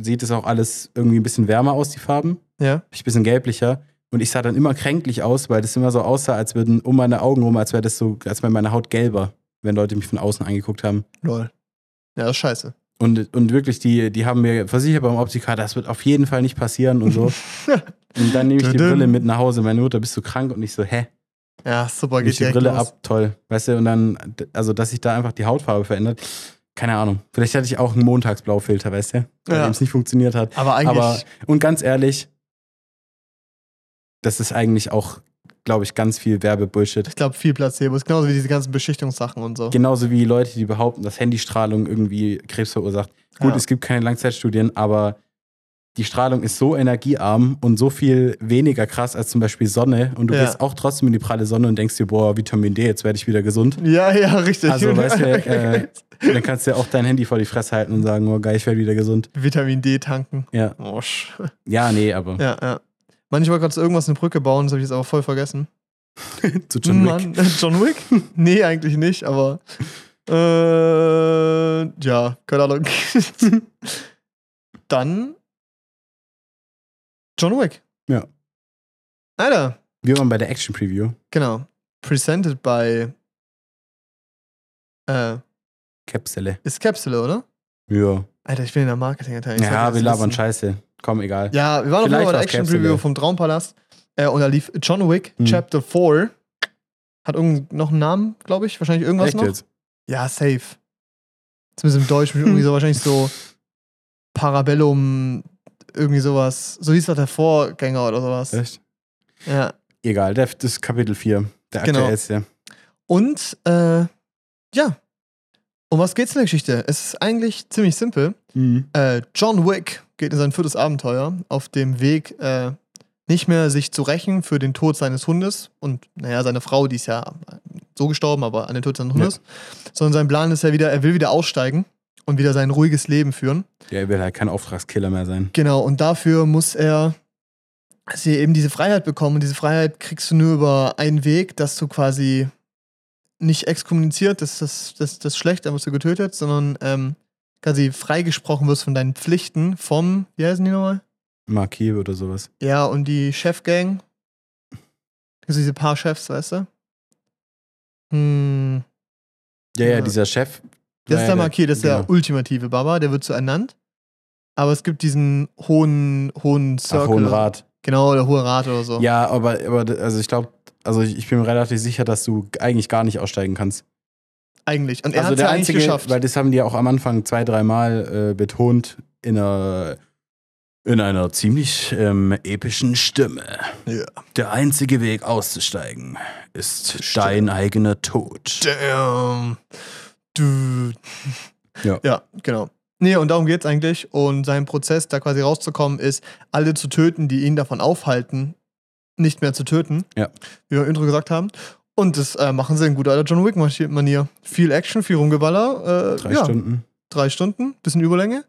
sieht es auch alles irgendwie ein bisschen wärmer aus, die Farben, Ja. ein bisschen gelblicher. Und ich sah dann immer kränklich aus, weil das immer so aussah, als würden um meine Augen rum, als wäre das so, als wäre meine Haut gelber, wenn Leute mich von außen angeguckt haben. Lol. Ja, das ist scheiße. Und, und wirklich, die, die haben mir versichert beim Optiker, das wird auf jeden Fall nicht passieren und so. und dann nehme ich die. Brille mit nach Hause. Meine Mutter, bist du krank? Und ich so, hä? Ja, super, geht ich die Brille los. ab, toll. Weißt du, und dann, also, dass sich da einfach die Hautfarbe verändert. Keine Ahnung. Vielleicht hatte ich auch einen Montagsblaufilter, weißt du? Bei Ja. es nicht funktioniert hat. Aber eigentlich, Aber, und ganz ehrlich, das ist eigentlich auch, glaube ich, ganz viel Werbebullshit. ich glaube, viel Placebo. Ist genauso wie diese ganzen Beschichtungssachen und so. Genauso wie Leute, die behaupten, dass Handystrahlung irgendwie Krebs verursacht. Gut, Ja. es gibt keine Langzeitstudien, aber die Strahlung ist so energiearm und so viel weniger krass als zum Beispiel Sonne. Und du Ja. gehst auch trotzdem in die pralle Sonne und denkst dir, boah, Vitamin D, jetzt werde ich wieder gesund. Ja, ja, richtig. Also, weißt du, äh, dann kannst du ja auch dein Handy vor die Fresse halten und sagen, oh geil, ich werde wieder gesund. Vitamin D tanken. Ja, Oh, ja nee, aber ja, ja. Mann, ich wollte gerade so irgendwas eine Brücke bauen, das habe ich jetzt aber voll vergessen. zu John Wick. Mann, John Wick? nee, eigentlich nicht, aber äh, ja, keine Ahnung. Dann John Wick. Ja. Alter, Wir waren bei der Action Preview. genau. Presented by äh, Capsule. ist Capsule, oder? Ja. Alter, ich bin in der Marketing-Abteilung. Ja, wir labern. Scheiße. Komm, egal. Ja, wir waren Vielleicht Fall bei der war's Action Capsule. Preview vom Traumpalast. Äh, und da lief John Wick, Hm. Chapter 4. Hat irgend noch einen Namen, glaube ich. Wahrscheinlich irgendwas Echt noch. jetzt? Ja, safe. Zumindest im Deutsch irgendwie so wahrscheinlich so Parabellum, irgendwie sowas. So hieß doch der Vorgänger oder sowas. Echt? Ja. Egal, das ist Kapitel 4. Der Genau. aktuellste. Und äh, ja. Um was geht's in der Geschichte? Es ist eigentlich ziemlich simpel. Mhm. Äh, John Wick geht in sein viertes Abenteuer auf dem Weg, äh, nicht mehr sich zu rächen für den Tod seines Hundes und, naja, seine Frau, die ist ja so gestorben, aber an den Tod seines Hundes, sondern sein Plan ist ja wieder, er will wieder aussteigen und wieder sein ruhiges Leben führen. Der will halt kein Auftragskiller mehr sein. Genau, und dafür muss er sie eben diese Freiheit bekommen. Und diese Freiheit kriegst du nur über einen Weg, dass du quasi nicht exkommuniziert, das ist das, das, das schlecht, dann wirst du getötet, sondern ähm, quasi freigesprochen wirst von deinen Pflichten vom, wie heißen die nochmal? Marquis oder sowas. Ja, und die Chefgang. Also diese paar Chefs, weißt du? Hm. Ja, ja, Ja. dieser Chef. Das ist der Marquis, das ist der genau. ultimative Baba, der wird so ernannt. Aber es gibt diesen hohen, hohen Circle. Ach, Hohen Rat. Genau, der hohe Rat oder so. Ja, aber, aber also ich glaube, also ich, ich bin mir relativ sicher, dass du eigentlich gar nicht aussteigen kannst. Eigentlich. Und er also hat es ja einzige, geschafft. weil das haben die ja auch am Anfang zwei, dreimal äh, betont in einer in einer ziemlich ähm, epischen Stimme. Ja. Der einzige Weg auszusteigen ist Stimmt. dein eigener Tod. Damn. Du. Ja. Ja, genau. Nee, und darum geht's eigentlich. Und sein Prozess, da quasi rauszukommen, ist, alle zu töten, die ihn davon aufhalten, nicht mehr zu töten. Ja. Wie wir im Intro gesagt haben. Und das äh, machen sie in guter alter John Wick-Manier. Viel Action, viel Rumgeballer. Äh, Drei ja, Stunden. Drei Stunden, bisschen Überlänge.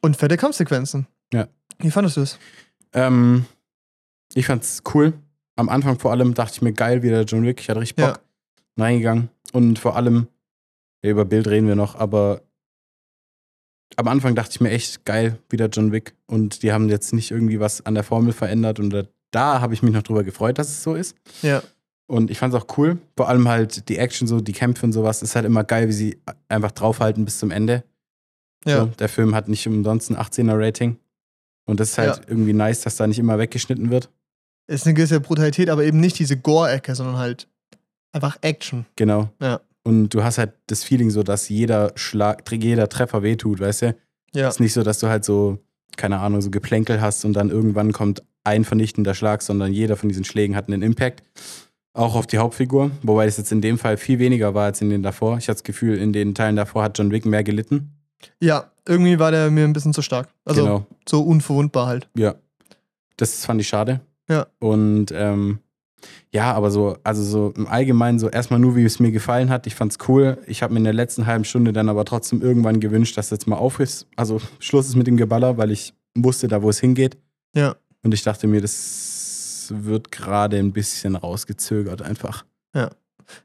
Und fette Kampfsequenzen. Ja. Wie fandest du es? Ähm, ich fand's cool. Am Anfang vor allem dachte ich mir, geil, wieder John Wick. Ich hatte richtig Bock. Reingegangen. Und vor allem, ja, über Bild reden wir noch, aber am Anfang dachte ich mir echt, geil, wieder John Wick. Und die haben jetzt nicht irgendwie was an der Formel verändert. Und da, da habe ich mich noch drüber gefreut, dass es so ist. Ja. Und ich fand's auch cool. Vor allem halt die Action, so die Kämpfe und sowas, ist halt immer geil, wie sie einfach draufhalten bis zum Ende. Ja. So, der Film hat nicht umsonst ein 18er Rating. Und das ist halt Ja. irgendwie nice, dass da nicht immer weggeschnitten wird. Ist eine gewisse Brutalität, aber eben nicht diese Gore-Ecke, sondern halt einfach Action. Genau. Ja. Und du hast halt das Feeling so, dass jeder Schlag, jeder Treffer wehtut, weißt du? Ja. ist nicht so, dass du halt so, keine Ahnung, so Geplänkel hast und dann irgendwann kommt ein vernichtender Schlag, sondern jeder von diesen Schlägen hat einen Impact. Auch auf die Hauptfigur, wobei es jetzt in dem Fall viel weniger war als in den davor. Ich hatte das Gefühl, in den Teilen davor hat John Wick mehr gelitten. Ja, irgendwie war der mir ein bisschen zu stark. Also genau. so unverwundbar halt. Ja. Das fand ich schade. Ja. Und ähm, ja, aber so, also so im Allgemeinen so erstmal nur, wie es mir gefallen hat. Ich fand's cool. Ich habe mir in der letzten halben Stunde dann aber trotzdem irgendwann gewünscht, dass jetzt mal auf ist. Also Schluss ist mit dem Geballer, weil ich wusste da, wo es hingeht. Ja. Und ich dachte mir, das wird gerade ein bisschen rausgezögert einfach.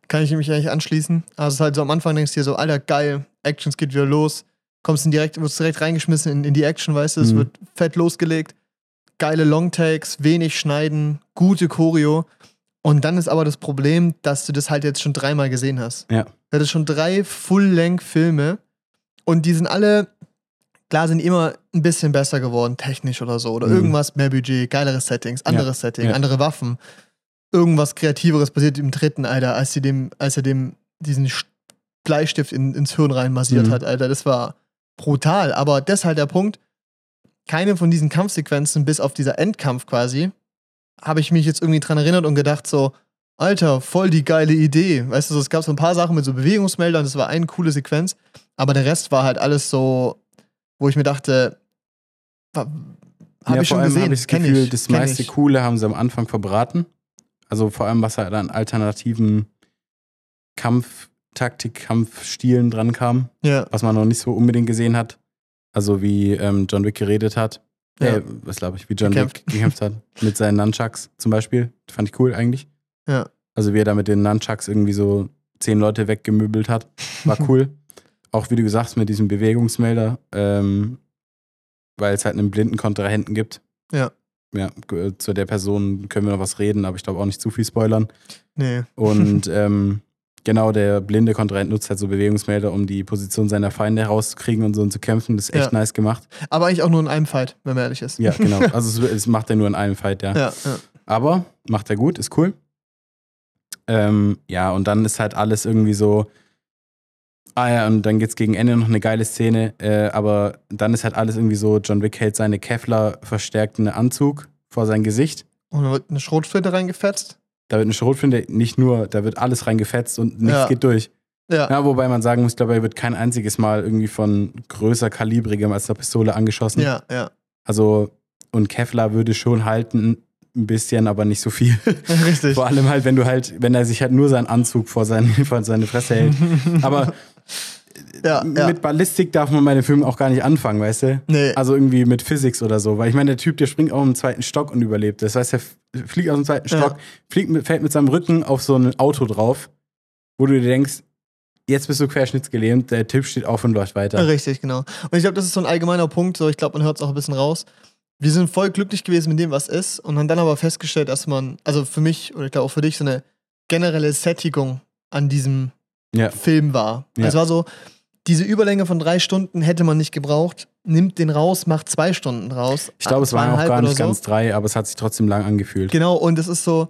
Kann ich mich eigentlich anschließen. Also es ist halt so am Anfang denkst du dir so, Alter, geil, Actions geht wieder los. Kommst in direkt, wirst direkt reingeschmissen in, in die Action, weißt du, es Mhm. wird fett losgelegt. Geile Longtakes, wenig schneiden, gute Choreo. Und dann ist aber das Problem, dass du das halt jetzt schon dreimal gesehen hast. Ja. Du hattest schon drei Full-Length-Filme und die sind alle, klar, sind immer ein bisschen besser geworden, technisch oder so. Oder Mhm. irgendwas, mehr Budget, geilere Settings, anderes Setting, Ja. andere Waffen. Irgendwas Kreativeres passiert im dritten, Alter, als, sie dem, als er dem diesen Bleistift in, ins Hirn rein massiert Mhm. hat, Alter. Das war brutal. Aber das ist halt der Punkt. Keine von diesen Kampfsequenzen, bis auf dieser Endkampf quasi, habe ich mich jetzt irgendwie dran erinnert und gedacht, so, Alter, voll die geile Idee. Weißt du, so, es gab so ein paar Sachen mit so Bewegungsmeldern, das war eine coole Sequenz, aber der Rest war halt alles so, wo ich mir dachte, habe ja, ich vor schon allem gesehen, ich das Gefühl, ich, das meiste ich. Coole haben sie am Anfang verbraten. Also vor allem, was halt an alternativen Kampftaktik, Kampfstilen dran kam, Ja, was man noch nicht so unbedingt gesehen hat. Also wie ähm, John Wick geredet hat. Ja. Äh, was glaube ich, wie John Gekämpft. Wick gekämpft hat. Mit seinen Nunchucks zum Beispiel. Fand ich cool eigentlich. Ja. Also wie er da mit den Nunchucks irgendwie so zehn Leute weggemöbelt hat. War cool. Auch wie du gesagt hast, mit diesem Bewegungsmelder, ähm, weil es halt einen blinden Kontrahenten gibt. Ja. Ja, g- zu der Person können wir noch was reden, aber ich glaube auch nicht zu viel spoilern. nee. Und ähm, genau, der blinde Kontrahent nutzt halt so Bewegungsmelder, um die Position seiner Feinde herauszukriegen und so und zu kämpfen. Das ist echt Ja. nice gemacht. Aber eigentlich auch nur in einem Fight, wenn man ehrlich ist. Ja, genau. Also es, es macht er nur in einem Fight, ja. ja, ja. Aber macht er gut, ist cool. Ähm, ja, und dann ist halt alles irgendwie so. Ah ja, und dann geht's gegen Ende noch eine geile Szene, äh, aber dann ist halt alles irgendwie so, John Wick hält seine Kevlar verstärkten Anzug vor sein Gesicht. Und dann wird eine Schrotflinte reingefetzt. Da wird eine Schrotflinte, nicht nur, da wird alles reingefetzt und nichts Ja. geht durch. Ja, Ja, wobei man sagen muss, glaube, er wird kein einziges Mal irgendwie von größer kalibrigem als einer Pistole angeschossen. ja, ja. Also, und Kevlar würde schon halten, ein bisschen, aber nicht so viel. Richtig. Vor allem halt, wenn du halt, wenn er sich halt nur seinen Anzug vor, seinen, vor seine Fresse hält. Aber ja, ja. mit Ballistik darf man bei den Filmen auch gar nicht anfangen, weißt du? nee, Also irgendwie mit Physics oder so. Weil ich meine, der Typ, der springt auch im zweiten Stock und überlebt. Das heißt, er fliegt aus dem zweiten Ja. Stock, fliegt mit, fällt mit seinem Rücken auf so ein Auto drauf, wo du dir denkst, jetzt bist du querschnittsgelähmt, der Typ steht auf und läuft weiter. Richtig, genau. Und ich glaube, das ist so ein allgemeiner Punkt, so ich glaube, man hört es auch ein bisschen raus. Wir sind voll glücklich gewesen mit dem, was ist, und haben dann aber festgestellt, dass man, also für mich oder ich glaube auch für dich, so eine generelle Sättigung an diesem Ja. Film war. Ja. Es war so, diese Überlänge von drei Stunden hätte man nicht gebraucht, nimmt den raus, macht zwei Stunden raus. Ich glaube, es waren auch gar nicht so. ganz drei, aber es hat sich trotzdem lang angefühlt. Genau, und es ist so,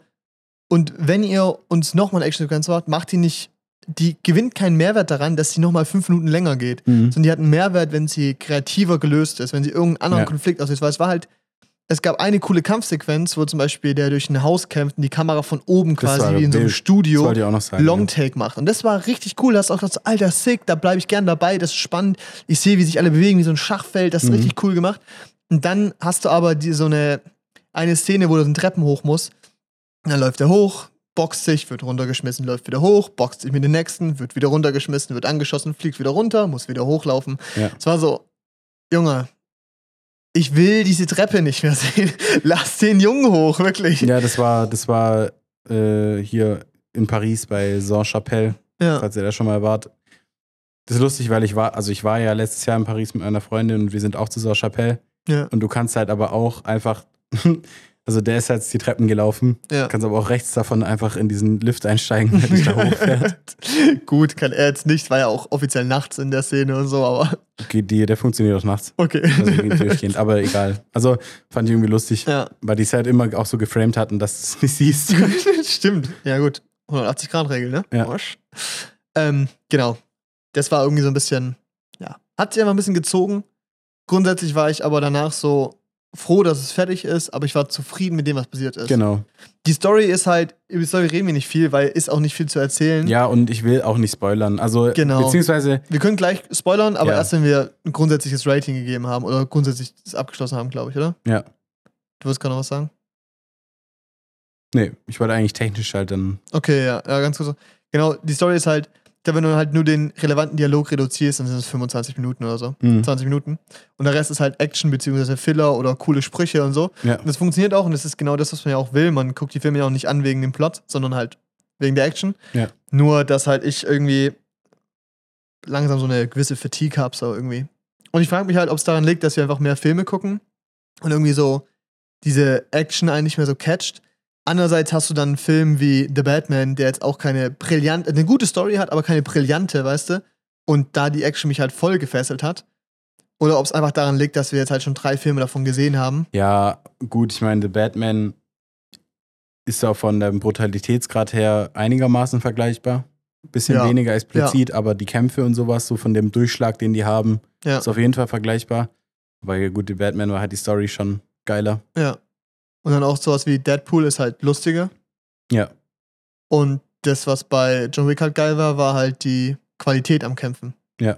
und wenn ihr uns nochmal eine Action-Sequenz macht, macht die nicht, die gewinnt keinen Mehrwert daran, dass sie nochmal fünf Minuten länger geht. Mhm. sondern die hat einen Mehrwert, wenn sie kreativer gelöst ist, wenn sie irgendeinen anderen Ja. Konflikt auslöst. Weil es war halt, es gab eine coole Kampfsequenz, wo zum Beispiel der durch ein Haus kämpft und die Kamera von oben Das quasi war wie in so einem Studio sagen. Longtake macht. Und das war richtig cool. Da hast du auch gedacht, so, alter, sick, da bleibe ich gern dabei, das ist spannend. Ich sehe, wie sich alle bewegen, wie so ein Schachfeld, das ist Mhm. richtig cool gemacht. Und dann hast du aber die, so eine, eine Szene, wo du den Treppen hoch musst. Und dann läuft er hoch, boxt sich, wird runtergeschmissen, läuft wieder hoch, boxt sich mit den nächsten, wird wieder runtergeschmissen, wird angeschossen, fliegt wieder runter, muss wieder hochlaufen. Ja. Es war so, Junge, ich will diese Treppe nicht mehr sehen. Lass den Jungen hoch, wirklich. Ja, das war, das war äh, hier in Paris bei Saint-Chapelle, Ja. falls ihr da schon mal wart. Das ist lustig, weil ich war, also ich war ja letztes Jahr in Paris mit meiner Freundin und wir sind auch zu Saint-Chapelle. Ja. Und du kannst halt aber auch einfach, Also der ist jetzt die Treppen gelaufen. Ja. Kannst aber auch rechts davon einfach in diesen Lift einsteigen, der dich da hochfährt. Gut, kann er jetzt nicht, war ja auch offiziell nachts in der Szene und so, aber Okay, die, der funktioniert auch nachts. okay. Also durchgehend, aber egal. Also fand ich irgendwie lustig, ja. weil die es halt immer auch so geframed hatten, dass du es nicht siehst. Stimmt. Ja, gut. 180-Grad-Regel, ne? Ja. Ähm, genau. Das war irgendwie so ein bisschen, ja, hat sich einfach ein bisschen gezogen. Grundsätzlich war ich aber danach so froh, dass es fertig ist, aber ich war zufrieden mit dem, was passiert ist. Genau. Die Story ist halt, über die Story reden wir nicht viel, weil ist auch nicht viel zu erzählen. Ja, und ich will auch nicht spoilern. Also, Genau. beziehungsweise, Wir können gleich spoilern, aber Ja. erst wenn wir ein grundsätzliches Rating gegeben haben oder grundsätzlich das abgeschlossen haben, glaube ich, oder? ja. Du wirst gerade noch was sagen? Nee, ich wollte eigentlich technisch halt dann. Okay, ja, ja, ganz kurz. Genau, die Story ist halt, da wenn du halt nur den relevanten Dialog reduzierst, dann sind es 25 Minuten oder so. Hm. 20 Minuten. Und der Rest ist halt Action beziehungsweise Filler oder coole Sprüche und so. Ja. Und das funktioniert auch und das ist genau das, was man ja auch will. Man guckt die Filme ja auch nicht an wegen dem Plot, sondern halt wegen der Action. Ja. Nur, dass halt ich irgendwie langsam so eine gewisse Fatigue habe, so irgendwie. Und ich frage mich halt, ob es daran liegt, dass wir einfach mehr Filme gucken und irgendwie so diese Action einen nicht mehr so catcht. Andererseits hast du dann einen Film wie The Batman, der jetzt auch keine brillante, eine gute Story hat, aber keine brillante, weißt du? Und da die Action mich halt voll gefesselt hat. Oder ob es einfach daran liegt, dass wir jetzt halt schon drei Filme davon gesehen haben. Ja, gut, ich meine, The Batman ist auch von dem Brutalitätsgrad her einigermaßen vergleichbar. Bisschen Ja. weniger explizit, aber die Kämpfe und sowas, so von dem Durchschlag, den die haben, Ja. ist auf jeden Fall vergleichbar. Weil gut, The Batman war halt die Story schon geiler. Ja. Und dann auch sowas wie Deadpool ist halt lustiger. Ja. Und das, was bei John Wick halt geil war, war halt die Qualität am Kämpfen. Ja.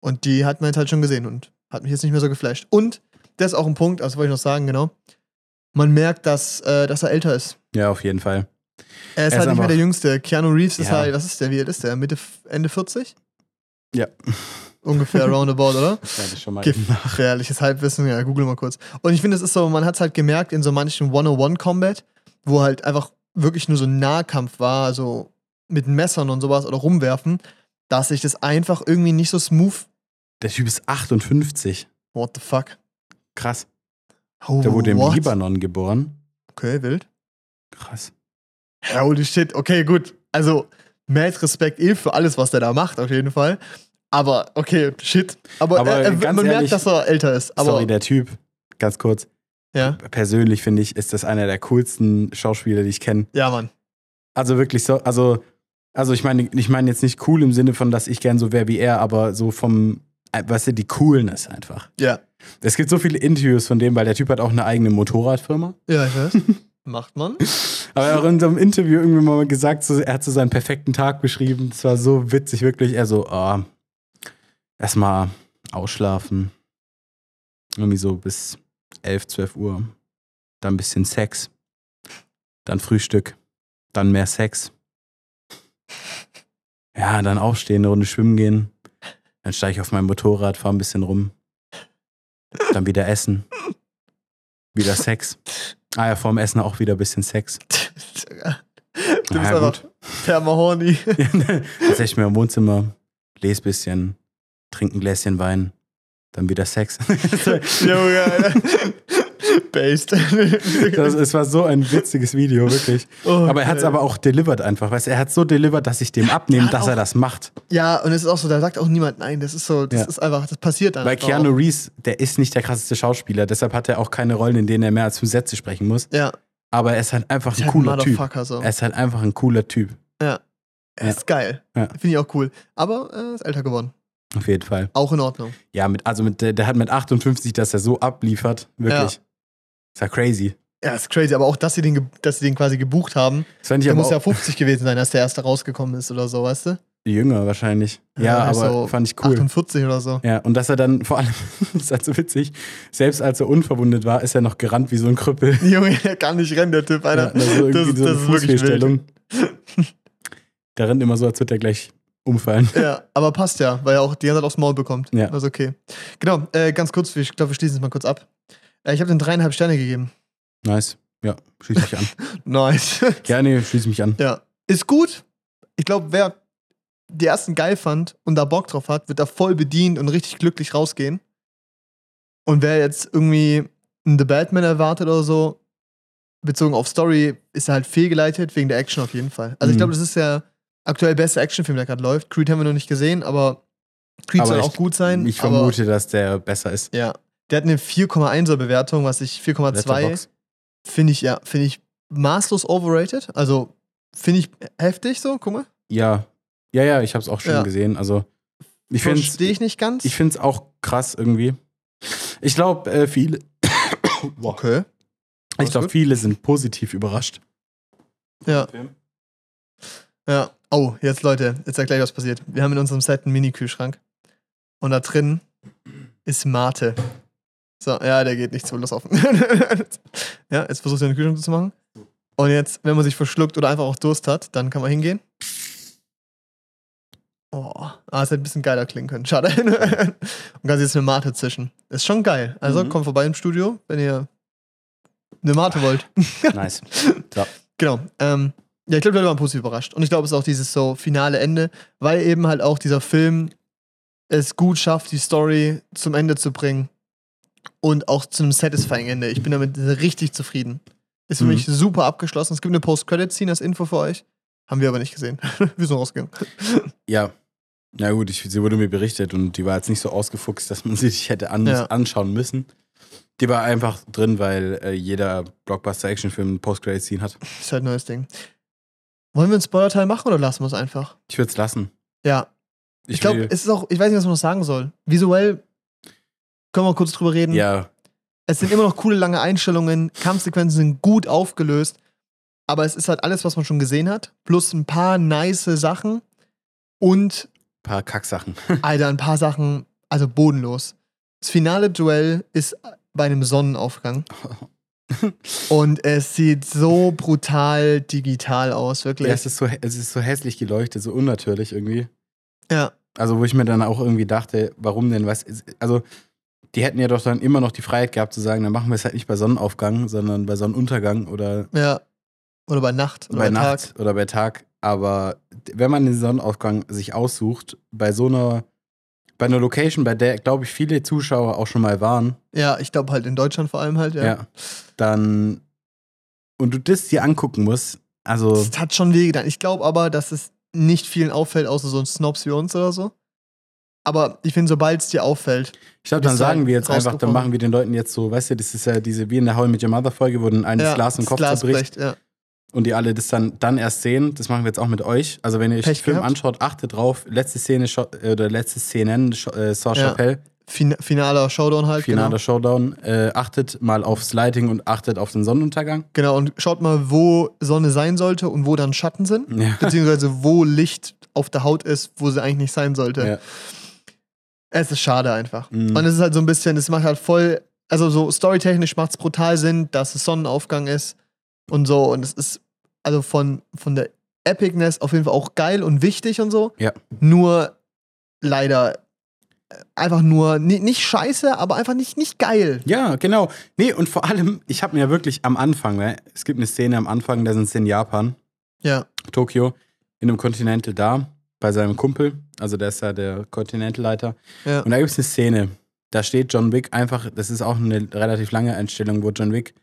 Und die hat man jetzt halt schon gesehen und hat mich jetzt nicht mehr so geflasht. Und das ist auch ein Punkt, also wollte ich noch sagen, genau. Man merkt, dass, äh, dass er älter ist. Ja, auf jeden Fall. Er ist Er halt ist nicht mehr der Jüngste. Keanu Reeves ist Ja. halt, was ist der, wie alt ist der? Mitte, Ende 40? Ja. Ungefähr roundabout, oder? Ja, schon mal Gefährliches Halbwissen, ja, google mal kurz. Und ich finde, es ist so, man hat es halt gemerkt in so manchen 101-Combat, wo halt einfach wirklich nur so Nahkampf war, also mit Messern und sowas oder rumwerfen, dass sich das einfach irgendwie nicht so smooth. Der Typ ist 58. What the fuck? Krass. Oh, Der wurde im what? Libanon geboren. Okay, wild. Krass. Holy shit, okay, gut. Also, mad Respekt eh für alles, was der da macht, auf jeden Fall. Aber, okay, shit. Aber, Aber er, er, ganz man merkt, ehrlich, dass er älter ist. Aber, Sorry, der Typ, ganz kurz. ja, Persönlich finde ich, ist das einer der coolsten Schauspieler, die ich kenne. ja, Mann. Also wirklich so, also, also ich meine, ich meine jetzt nicht cool im Sinne von, dass ich gern so wäre wie er, aber so vom, äh, weißt du, die Coolness einfach. Ja, Es gibt so viele Interviews von dem, weil der Typ hat auch eine eigene Motorradfirma. ja, ich weiß. Macht man. Aber er hat auch in so einem Interview irgendwie mal gesagt, so, er hat so seinen perfekten Tag beschrieben. Das war so witzig, wirklich. Er so, oh, erstmal ausschlafen. Irgendwie so bis 11, 12 Uhr. Dann ein bisschen Sex. Dann Frühstück. Dann mehr Sex. Ja, dann aufstehen, eine Runde schwimmen gehen. Dann steige ich auf mein Motorrad, fahre ein bisschen rum. Dann wieder essen. Wieder Sex. Ah ja, vorm Essen auch wieder ein bisschen Sex. Du bist Ja, einfach perma-horny. Dann setze ich mir im Wohnzimmer, lese ein bisschen, trinke ein Gläschen Wein, dann wieder Sex. Junge. Based. Das, es war so ein witziges Video, wirklich. Oh, Aber er hat es aber auch delivered einfach. Weißt, er hat so delivered, dass ich dem abnehme, dass er auch- das macht. Ja, und es ist auch so, da sagt auch niemand nein. Das ist so, das Ja. ist einfach, das passiert dann. Weil Keanu auch. Reeves, der ist nicht der krasseste Schauspieler, deshalb hat er auch keine Rollen, in denen er mehr als fünf Sätze sprechen muss. Ja, Aber er ist halt einfach ist ein halt cooler Typ. So. Er ist halt einfach ein cooler Typ. Er Ja. ist geil. Ja. Finde ich auch cool. Aber er ist älter geworden. Auf jeden Fall. Auch in Ordnung. Ja, mit, also mit, der, hat mit 58, dass er so abliefert, wirklich. Ist ja crazy. Ja, ist crazy. Aber auch, dass sie den, dass sie den quasi gebucht haben. Der muss ja auch 50 gewesen sein, als der erste rausgekommen ist oder so, weißt du? jünger wahrscheinlich. Ja, Ja, aber so fand ich cool. 48 oder so. Ja, und dass er dann vor allem, das ist halt so witzig, selbst als er unverwundet war, ist er noch gerannt wie so ein Krüppel. Junge, der kann nicht rennen, der Typ, Ja, Alter. also das, so das ist wirklich wild. Der rennt immer so, als würde er gleich umfallen. Ja, aber passt ja, weil er auch die ganze Zeit aufs Maul bekommt. Ja. Also okay. Genau, äh, ganz kurz, ich glaube, wir schließen es mal kurz ab. Äh, ich habe den dreieinhalb Sterne gegeben. Nice. Ja, schließe mich an. Nice. Ja, nee, schließe mich an. ja. Ist gut. Ich glaube, wer die ersten geil fand und da Bock drauf hat, wird da voll bedient und richtig glücklich rausgehen. Und wer jetzt irgendwie einen The Batman erwartet oder so, bezogen auf Story ist er halt fehlgeleitet, wegen der Action auf jeden Fall. Also ich Mhm. glaube, das ist der aktuell beste Actionfilm, der gerade läuft. Creed haben wir noch nicht gesehen, aber Creed Aber soll ich- auch gut sein. Ich aber, vermute, dass der besser ist. Ja. Der hat eine 4,1er Bewertung, was ich 4,2 Letterboxd. finde ich, ja, finde ich maßlos overrated. Also finde ich heftig so, guck mal. Ja. Ja, ja, ich habe es auch schon Ja. gesehen. Also, ich finde Verstehe ich nicht ganz. ich es auch krass irgendwie. Ich glaube, äh, viele, Boah. okay. ich glaube, viele sind positiv überrascht. Ja. Ja. Oh, jetzt Leute, jetzt erkläre ich, was passiert. Wir haben in unserem Set einen Mini-Kühlschrank. Und da drin ist Mate. So, ja, der geht nicht so los offen. ja, jetzt versucht er den Kühlschrank zu machen. Und jetzt, wenn man sich verschluckt oder einfach auch Durst hat, dann kann man hingehen. Oh, ah, es hätte ein bisschen geiler klingen können. Schade. Und kann sich jetzt eine Mate zischen. Ist schon geil. Also Mhm. kommt vorbei im Studio, wenn ihr eine Mate wollt. Nice. Genau. Ähm, ja, ich glaube, Leute waren positiv überrascht. Und ich glaube, es ist auch dieses so finale Ende, weil eben halt auch dieser Film es gut schafft, die Story zum Ende zu bringen und auch zu einem satisfying Ende. Ich bin damit richtig zufrieden. Ist für Mhm. mich super abgeschlossen. Es gibt eine Post-Credit-Scene als Info für euch. Haben wir aber nicht gesehen. wir sind rausgegangen. Ja. Ja, gut, ich, sie wurde mir berichtet und die war jetzt nicht so ausgefuchst, dass man sie sich hätte an, Ja. anschauen müssen. Die war einfach drin, weil äh, jeder Blockbuster-Actionfilm einen Post-Credit-Scene hat. ist halt ein neues Ding. Wollen wir einen Spoiler-Teil machen oder lassen wir es einfach? Ich würde es lassen. Ja. Ich, glaube, will- es ist auch, ich weiß nicht, was man noch sagen soll. Visuell können wir kurz drüber reden. Ja, Es sind immer noch coole lange Einstellungen, Kampfsequenzen sind gut aufgelöst, aber es ist halt alles, was man schon gesehen hat, plus ein paar nice Sachen und, paar Kacksachen. Alter, ein paar Sachen, also bodenlos. Das finale Duell ist bei einem Sonnenaufgang und es sieht so brutal digital aus, wirklich. Ja, es ist, so, es ist so hässlich geleuchtet, so unnatürlich irgendwie. Ja, Also, wo ich mir dann auch irgendwie dachte, warum denn was? ist- Also, die hätten ja doch dann immer noch die Freiheit gehabt zu sagen, dann machen wir es halt nicht bei Sonnenaufgang, sondern bei Sonnenuntergang oder ja. Oder bei Nacht oder bei, bei, Nacht Tag. oder bei Tag. Aber wenn man den Sonnenaufgang sich aussucht, bei so einer, bei einer Location, bei der, glaube ich, viele Zuschauer auch schon mal waren, Ja, ich glaube halt in Deutschland vor allem halt, ja. ja, dann und du das dir angucken musst, also Das hat schon wehgetan. Ich glaube aber, dass es nicht vielen auffällt, außer so ein Snobs wie uns oder so. Aber ich finde, sobald es dir auffällt, Ich glaube, dann sagen halt wir jetzt einfach, dann machen wir den Leuten jetzt so, weißt du, das ist ja diese, wie in der How I Met Your Mother Folge, wo dann eines Glas im Kopf Glas zerbricht bricht, ja. Und die alle das dann, dann erst sehen. Das machen wir jetzt auch mit euch. Also wenn ihr euch den Film gehabt. anschaut, achtet drauf, letzte Szene, äh, oder letzte Szenen, äh, Saw Ja, Chappelle, Fin finaler Showdown halt. finaler Genau. Showdown, äh, achtet mal aufs Lighting und achtet auf den Sonnenuntergang. genau, und schaut mal, wo Sonne sein sollte und wo dann Schatten sind. Ja. Beziehungsweise wo Licht auf der Haut ist, wo sie eigentlich nicht sein sollte. Ja. Es ist schade einfach. Mhm. Und es ist halt so ein bisschen, es macht halt voll, also so storytechnisch macht es brutal Sinn, dass es Sonnenaufgang ist und so. Und es ist also von, von der Epicness auf jeden Fall auch geil und wichtig und so. Ja. Nur leider äh, einfach nur, ni- nicht scheiße, aber einfach nicht, nicht geil. Ja, genau. Nee, und vor allem, ich habe mir wirklich am Anfang, ne, es gibt eine Szene am Anfang, da sind sie in Japan, Ja. Tokio, in einem Continental da, bei seinem Kumpel, also der ist ja der Continental-Leiter. Ja. Und da gibt es eine Szene, da steht John Wick einfach, das ist auch eine relativ lange Einstellung, wo John Wick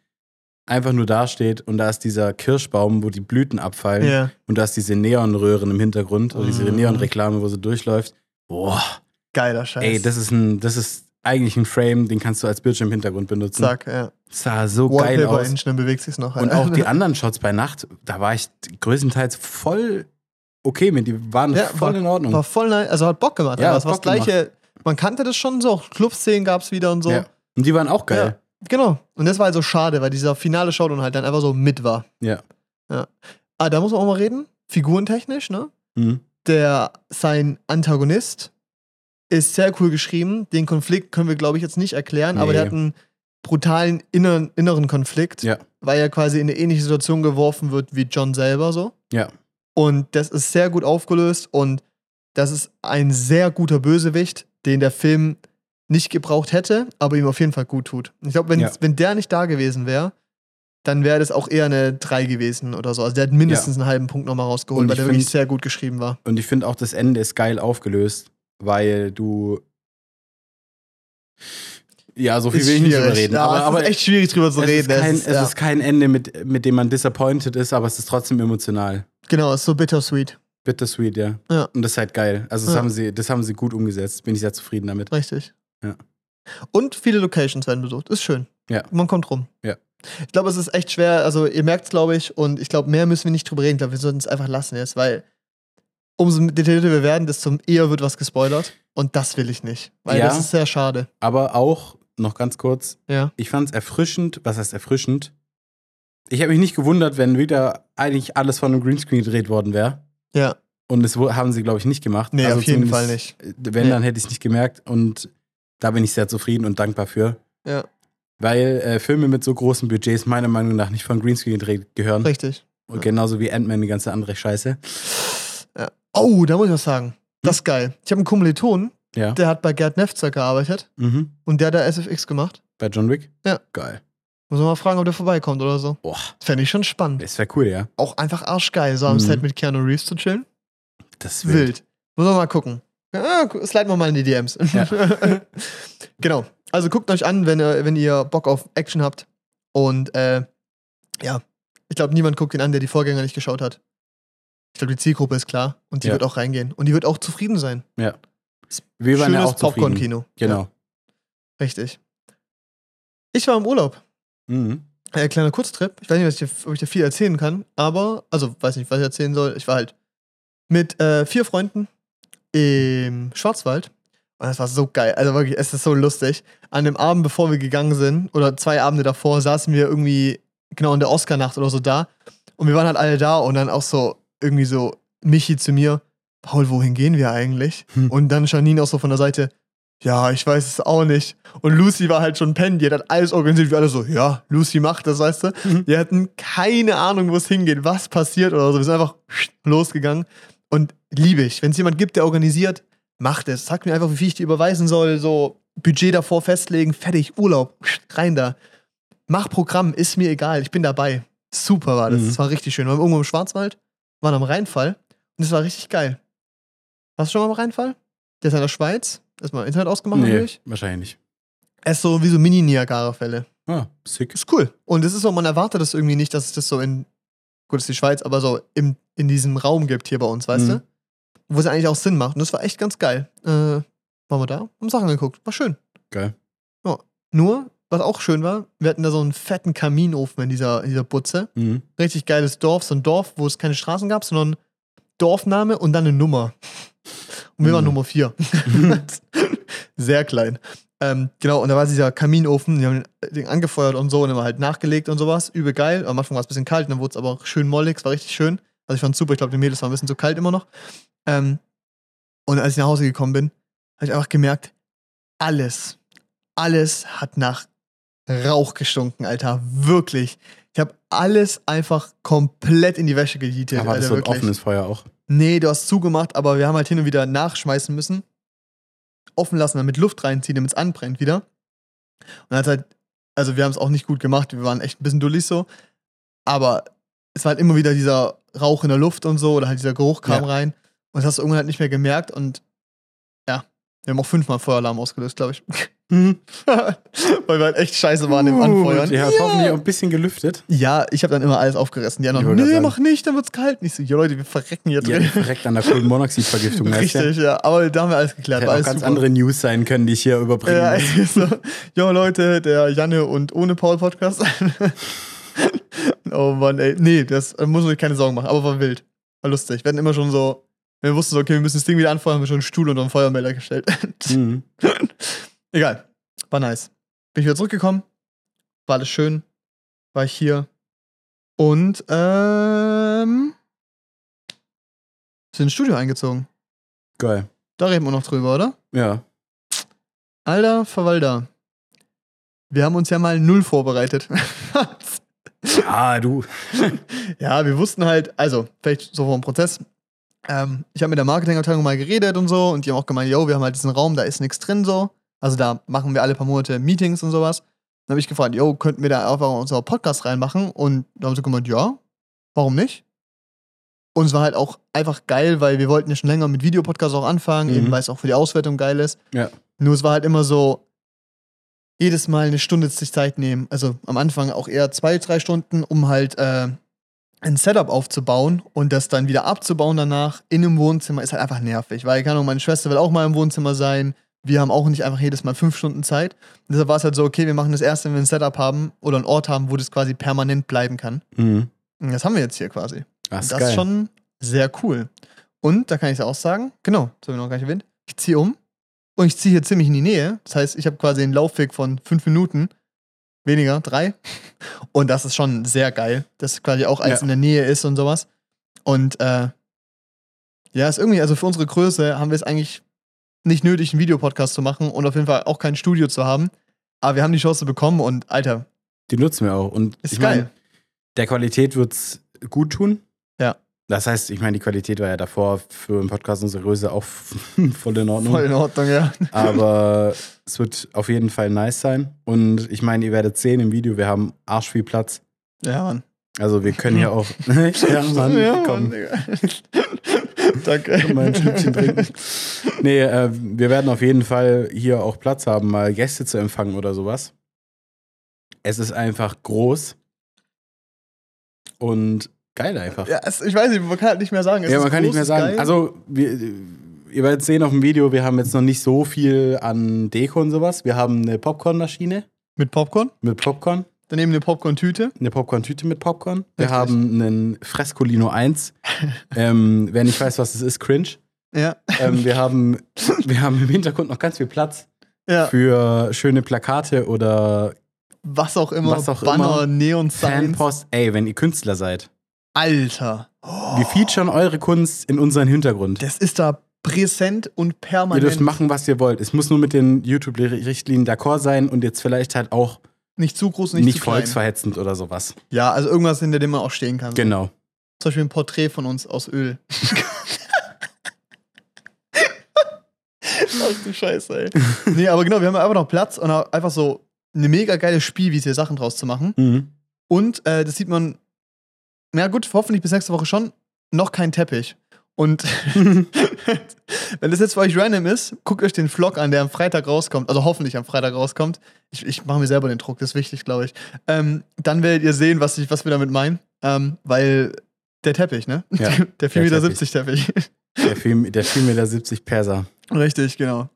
einfach nur dasteht und da ist dieser Kirschbaum, wo die Blüten abfallen Ja. und da ist diese Neonröhren im Hintergrund, oder diese Mhm. Neonreklame, wo sie durchläuft. Boah, Geiler Scheiß. ey, das ist ein, das ist eigentlich ein Frame, den kannst du als Bildschirmhintergrund benutzen. Zack, ja. Sah so geil aus. Engine, bewegt sich's noch. Und auch die anderen Shots bei Nacht, da war ich größtenteils voll okay mit. Die waren Ja, voll in Ordnung. War voll also hat Bock gemacht. Ja, es war das gleiche, man kannte das schon so, Clubszenen gab's wieder und so. Ja. Und die waren auch geil. Genau. Und das war halt so schade, weil dieser finale Showdown halt dann einfach so mit war. Ja. Ah, da muss man auch mal reden. Figurentechnisch, ne? Mhm. Der, sein Antagonist ist sehr cool geschrieben. Den Konflikt können wir, glaube ich, jetzt nicht erklären, aber Nee. der hat einen brutalen inneren, inneren Konflikt, Ja. weil er quasi in eine ähnliche Situation geworfen wird wie John selber so. Ja. Und das ist sehr gut aufgelöst und das ist ein sehr guter Bösewicht, den der Film nicht gebraucht hätte, aber ihm auf jeden Fall gut tut. Ich glaube, wenn, Ja. wenn der nicht da gewesen wäre, dann wäre das auch eher eine 3 gewesen oder so. Also der hat mindestens einen halben Punkt nochmal rausgeholt, weil der wirklich find- sehr gut geschrieben war. Und ich finde auch, das Ende ist geil aufgelöst, weil du. Ja, so viel Ist will ich nicht schwierig. drüber reden. Ja, aber es aber ist echt schwierig drüber zu es, reden. ist kein, es ist, es ja. ist kein Ende, mit, mit dem man disappointed ist, aber es ist trotzdem emotional. genau, es ist so bittersweet. Bittersweet, ja. Ja. Und das ist halt geil. Also das, Ja. haben sie, das haben sie gut umgesetzt. Bin ich sehr zufrieden damit. Richtig. Ja. Und viele Locations werden besucht. Ist schön. Ja. Man kommt rum. Ja. Ich glaube, es ist echt schwer. Also, ihr merkt es, glaube ich. Und ich glaube, mehr müssen wir nicht drüber reden. Ich glaube, wir sollten es einfach lassen jetzt, weil umso detaillierter wir werden, desto eher wird was gespoilert. Und das will ich nicht. Weil Ja. das ist sehr schade. Aber auch, noch ganz kurz, Ja. ich fand es erfrischend. Was heißt erfrischend? Ich habe mich nicht gewundert, wenn wieder eigentlich alles von einem Greenscreen gedreht worden wäre. Ja. Und das haben sie, glaube ich, nicht gemacht. Nee, Also auf jeden Fall nicht. äh, Wenn, Nee. dann hätte ich es nicht gemerkt. Und da bin ich sehr zufrieden und dankbar für. Ja. Weil äh, Filme mit so großen Budgets meiner Meinung nach nicht von Greenscreen gedreht gehören. Richtig. Und genauso wie Ant-Man die ganze andere Scheiße. Ja. Oh, da muss ich was sagen. Das ist geil. Ich habe einen Kommiliton, Ja. der hat bei Gerd Nefzer gearbeitet. Mhm. Und der hat da SFX gemacht. Bei John Wick? Ja. Geil. Muss man mal fragen, ob der vorbeikommt oder so. Boah, Fände ich schon spannend. das wäre cool, ja. Auch einfach arschgeil, so am Mhm. Set mit Keanu Reeves zu chillen. Das ist Wild. wild. Muss man mal gucken. Ja, sliden wir mal in die DMs. Ja. genau. Also guckt euch an, wenn ihr, wenn ihr Bock auf Action habt. Und äh, ja, ich glaube, niemand guckt ihn an, der die Vorgänger nicht geschaut hat. Ich glaube, die Zielgruppe ist klar und die Ja. wird auch reingehen. Und die wird auch zufrieden sein. Wir waren ja Schönes auch zufrieden. Popcorn-Kino. Genau. Ja, richtig. Ich war im Urlaub. Mhm. Äh, kleiner Kurztrip. Ich weiß nicht, was ich dir, ob ich dir viel erzählen kann, aber, also weiß nicht, was ich erzählen soll. Ich war halt mit äh, vier Freunden im Schwarzwald. Und das war so geil. Also wirklich, es ist so lustig. An dem Abend, bevor wir gegangen sind, oder zwei Abende davor, saßen wir irgendwie genau in der Oscar-Nacht oder so da. Und wir waren halt alle da und dann auch so irgendwie so Michi zu mir, Paul, wohin gehen wir eigentlich? Hm. Und dann Janine auch so von der Seite, ja, ich weiß es auch nicht. Und Lucy war halt schon pennen, die hat halt alles organisiert, wir alle so, ja, Lucy macht das, weißt du? Mhm. Wir hatten keine Ahnung, wo es hingeht, was passiert oder so. Wir sind einfach losgegangen. Und liebe ich, wenn es jemand gibt, der organisiert, macht es. Sagt mir einfach, wie viel ich dir überweisen soll, so Budget davor festlegen, fertig, Urlaub, rein da. Mach Programm, ist mir egal, ich bin dabei. Super war das, Mhm. das war richtig schön. Wir waren irgendwo im Schwarzwald, waren am Rheinfall und es war richtig geil. Warst du schon mal am Rheinfall? Der ist in der Schweiz. Erstmal Internet ausgemacht Nee, natürlich. wahrscheinlich nicht. Er ist so wie so Mini-Niagara-Fälle. Ah, sick. Ist cool. Und es ist so, man erwartet das irgendwie nicht, dass es das so in, gut, ist die Schweiz, aber so im, in diesem Raum gibt hier bei uns, weißt Mhm. du? Wo es eigentlich auch Sinn macht. Und das war echt ganz geil. Äh, waren wir da, haben Sachen geguckt. War schön. Geil. Nur, was auch schön war, wir hatten da so einen fetten Kaminofen in dieser, in dieser Butze. Mhm. Richtig geiles Dorf, so ein Dorf, wo es keine Straßen gab, sondern Dorfname und dann eine Nummer. Und wir waren Mhm. Nummer vier. Sehr klein. Ähm, genau, und da war dieser Kaminofen, die haben den Ding angefeuert und so und immer halt nachgelegt und sowas. Übel geil. Am Anfang war es ein bisschen kalt, dann wurde es aber schön mollig, es war richtig schön. Also ich fand super, ich glaube, die Mädels waren ein bisschen zu kalt immer noch. Ähm, und als ich nach Hause gekommen bin, habe ich einfach gemerkt, alles, alles hat nach Rauch gestunken, Alter. Wirklich. Ich habe alles einfach komplett in die Wäsche gejietet. Aber das so ein wirklich. offenes Feuer auch. Nee, du hast zugemacht, aber wir haben halt hin und wieder nachschmeißen müssen. Offen lassen, damit Luft reinziehen, damit es anbrennt wieder. Und hat halt, also wir haben es auch nicht gut gemacht, wir waren echt ein bisschen dullig so. Aber es war halt immer wieder dieser Rauch in der Luft und so, oder halt dieser Geruch kam Ja. rein. Und das hast du irgendwann halt nicht mehr gemerkt und ja, wir haben auch fünfmal Feueralarm ausgelöst, glaube ich. Weil wir halt echt scheiße waren im Anfeuern. Gut, Ja, hat hoffentlich auch ein bisschen gelüftet. Ja, ich habe dann immer alles aufgerissen. Die anderen, nee, mach nicht, dann wird's kalt. Nicht so, ja Leute, wir verrecken hier Ja, drin. direkt an der Kohlenmonoxidvergiftung. weißt du? Richtig, ja. Aber da haben wir alles geklärt. Hätte auch ganz super. andere News sein können, die ich hier überbringen Ja, muss. so, jo Leute, der Janne und ohne Paul Podcast. oh Mann, ey. Nee, das muss man sich keine Sorgen machen, aber war wild. War lustig. Wir hatten immer schon so, wenn wir wussten, so, okay, wir müssen das Ding wieder anfeuern, haben wir schon einen Stuhl unter den Feuermelder gestellt. Mhm. Egal. War nice. Bin ich wieder zurückgekommen. War alles schön. War ich hier. Und, ähm. Sind ins Studio eingezogen. Geil. Da reden wir noch drüber, oder? Ja. Alter Verwalter. Wir haben uns ja mal null vorbereitet. Ah, du. ja, wir wussten halt, also, vielleicht so vom Prozess. Ähm, ich habe mit der Marketingabteilung mal geredet und so und die haben auch gemeint, yo, wir haben halt diesen Raum, da ist nichts drin so. Also da machen wir alle paar Monate Meetings und sowas. Dann habe ich gefragt, yo, könnten wir da einfach unser Podcast reinmachen? Und da haben sie gemeint, ja, warum nicht? Und es war halt auch einfach geil, weil wir wollten ja schon länger mit Videopodcasts auch anfangen, Mhm. eben weil es auch für die Auswertung geil ist. Ja. Nur es war halt immer so, jedes Mal eine Stunde sich Zeit nehmen. Also am Anfang auch eher zwei, drei Stunden, um halt äh, ein Setup aufzubauen und das dann wieder abzubauen danach in einem Wohnzimmer ist halt einfach nervig. Weil, keine Ahnung, meine Schwester will auch mal im Wohnzimmer sein. Wir haben auch nicht einfach jedes Mal fünf Stunden Zeit. Und deshalb war es halt so, okay, wir machen das erst, wenn wir ein Setup haben oder einen Ort haben, wo das quasi permanent bleiben kann. Mhm. Und das haben wir jetzt hier quasi. Ach, Und ist das geil. ist schon sehr cool. Und da kann ich ja auch sagen, genau, das habe ich noch gar nicht erwähnt, ich ziehe um und ich ziehe hier ziemlich in die Nähe. Das heißt, ich habe quasi einen Laufweg von fünf Minuten, weniger, drei. Und das ist schon sehr geil, dass quasi auch alles Ja. in der Nähe ist und sowas. Und äh, ja, ist irgendwie, also für unsere Größe haben wir es eigentlich nicht nötig, einen Videopodcast zu machen und auf jeden Fall auch kein Studio zu haben. Aber wir haben die Chance bekommen und Alter, Die nutzen wir auch. Und ist ich geil. meine, der Qualität wird's gut tun. Ja. Das heißt, ich meine, die Qualität war ja davor für einen Podcast unserer Größe auch voll in Ordnung. Voll in Ordnung, ja. Aber es wird auf jeden Fall nice sein. Und ich meine, ihr werdet sehen im Video, wir haben arsch viel Platz. Ja, Mann. Also wir können hier auch. ja, Mann, ja, komm. Mann. Danke. mal ein Schlückchen trinken. Nee, äh, wir werden auf jeden Fall hier auch Platz haben, mal Gäste zu empfangen oder sowas. Es ist einfach groß und geil einfach. Ja, es, ich weiß nicht, man kann halt nicht mehr sagen. Es ja, man kann nicht mehr sagen. geil. Also, wir, ihr werdet sehen auf dem Video, wir haben jetzt noch nicht so viel an Deko und sowas. Wir haben eine Popcornmaschine mit Popcorn, mit Popcorn, daneben eine Popcorn-Tüte. eine Popcorn-Tüte mit Popcorn. Wir Richtig. haben einen Frescolino 1. ähm, wer nicht weiß, was das ist, cringe. Ja. Ähm, wir, haben, wir haben im Hintergrund noch ganz viel Platz ja. für schöne Plakate oder Was auch immer. Was auch Banner, immer. Neon-Signs. Fanpost. Ey, wenn ihr Künstler seid, Alter. wir featuren eure Kunst in unseren Hintergrund. Das ist da präsent und Ihr permanent. dürft machen, was ihr wollt. Es muss nur mit den YouTube-Richtlinien d'accord sein und jetzt vielleicht halt auch Nicht zu groß, nicht, nicht, zu klein. volksverhetzend oder sowas. Ja, also irgendwas, hinter dem man auch stehen kann. Genau. Zum Beispiel ein Porträt von uns aus Öl. Ach du Scheiße, ey. Nee, aber genau, wir haben einfach noch Platz und auch einfach so eine mega geile Spielwiese, Sachen draus zu machen. Mhm. Und äh, das sieht man, na gut, hoffentlich bis nächste Woche schon, noch kein Teppich. Und wenn das jetzt für euch random ist, guckt euch den Vlog an, der am Freitag rauskommt, also hoffentlich am Freitag rauskommt. Ich, ich mache mir selber den Druck, das ist wichtig, glaube ich. Ähm, dann werdet ihr sehen, was, ich, was wir damit meinen. Ähm, weil der Teppich, ne? Ja, der 4,70 der Meter Teppich. Der, Film, der 4,70 Meter Perser. Richtig, genau.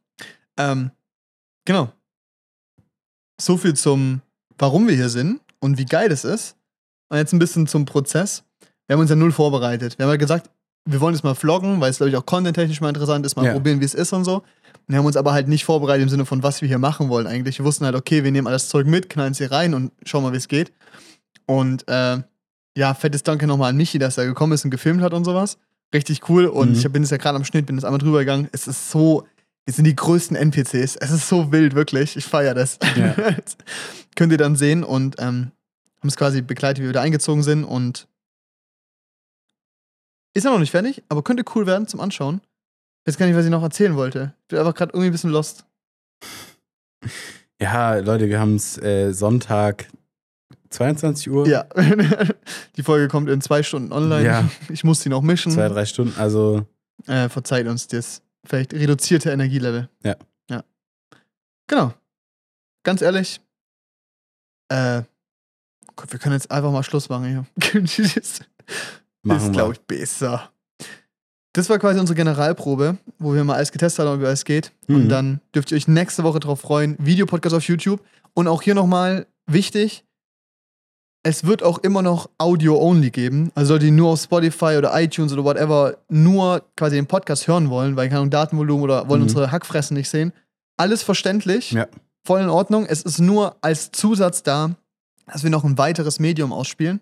Ähm, genau. So viel zum, warum wir hier sind und wie geil es ist. Und jetzt ein bisschen zum Prozess. Wir haben uns ja null vorbereitet. Wir haben ja gesagt, wir wollen jetzt mal vloggen, weil es, glaube ich, auch content-technisch mal interessant ist, mal Ja. probieren, wie es ist und so. Wir haben uns aber halt nicht vorbereitet im Sinne von, was wir hier machen wollen eigentlich. Wir wussten halt, okay, wir nehmen alles Zeug mit, knallen es hier rein und schauen mal, wie es geht. Und äh, ja, fettes Danke nochmal an Michi, dass er gekommen ist und gefilmt hat und sowas. Richtig cool. Und Mhm. ich bin jetzt ja gerade am Schnitt, bin jetzt einmal drüber gegangen. Es ist so, wir sind die größten NPCs. Es ist so wild, wirklich. Ich feiere das. Ja. Könnt ihr dann sehen und ähm, haben es quasi begleitet, wie wir wieder eingezogen sind und ist ja noch nicht fertig, aber könnte cool werden zum Anschauen. Ich weiß gar nicht, was ich noch erzählen wollte. Ich bin einfach gerade irgendwie ein bisschen lost. Ja, Leute, wir haben es äh, Sonntag 22 Uhr. Ja. Die Folge kommt in zwei Stunden online. Ja. Ich muss sie noch mischen. Zwei, drei Stunden. Also, Äh, verzeiht uns das vielleicht reduzierte Energielevel. Ja. Ja. Genau. Ganz ehrlich, äh, Gott, wir können jetzt einfach mal Schluss machen hier. das ist, machen glaube ich, besser. Das war quasi unsere Generalprobe, wo wir mal alles getestet haben, wie alles geht. Und Mhm. dann dürft ihr euch nächste Woche drauf freuen. Videopodcast auf YouTube. Und auch hier nochmal wichtig, es wird auch immer noch Audio-only geben. Also solltet ihr nur auf Spotify oder iTunes oder whatever nur quasi den Podcast hören wollen, weil keine Datenvolumen oder wollen Mhm. unsere Hackfressen nicht sehen. Alles verständlich, Ja. voll in Ordnung. Es ist nur als Zusatz da, dass wir noch ein weiteres Medium ausspielen,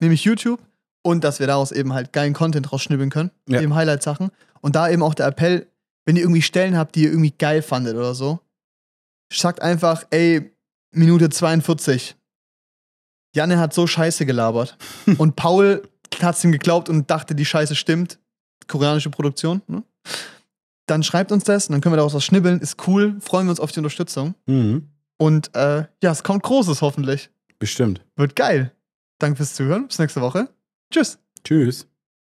nämlich YouTube. Und dass wir daraus eben halt geilen Content rausschnibbeln können, Ja. eben Highlight-Sachen. Und da eben auch der Appell, wenn ihr irgendwie Stellen habt, die ihr irgendwie geil fandet oder so, sagt einfach, ey, Minute 42. Janne hat so scheiße gelabert. und Paul hat es ihm geglaubt und dachte, die Scheiße stimmt. Koreanische Produktion. Ne? Dann schreibt uns das und dann können wir daraus was schnibbeln. Ist cool. Freuen wir uns auf die Unterstützung. Mhm. Und äh, ja, es kommt Großes hoffentlich. Bestimmt. Wird geil. Danke fürs Zuhören. Bis nächste Woche. Tschüss. Tschüss.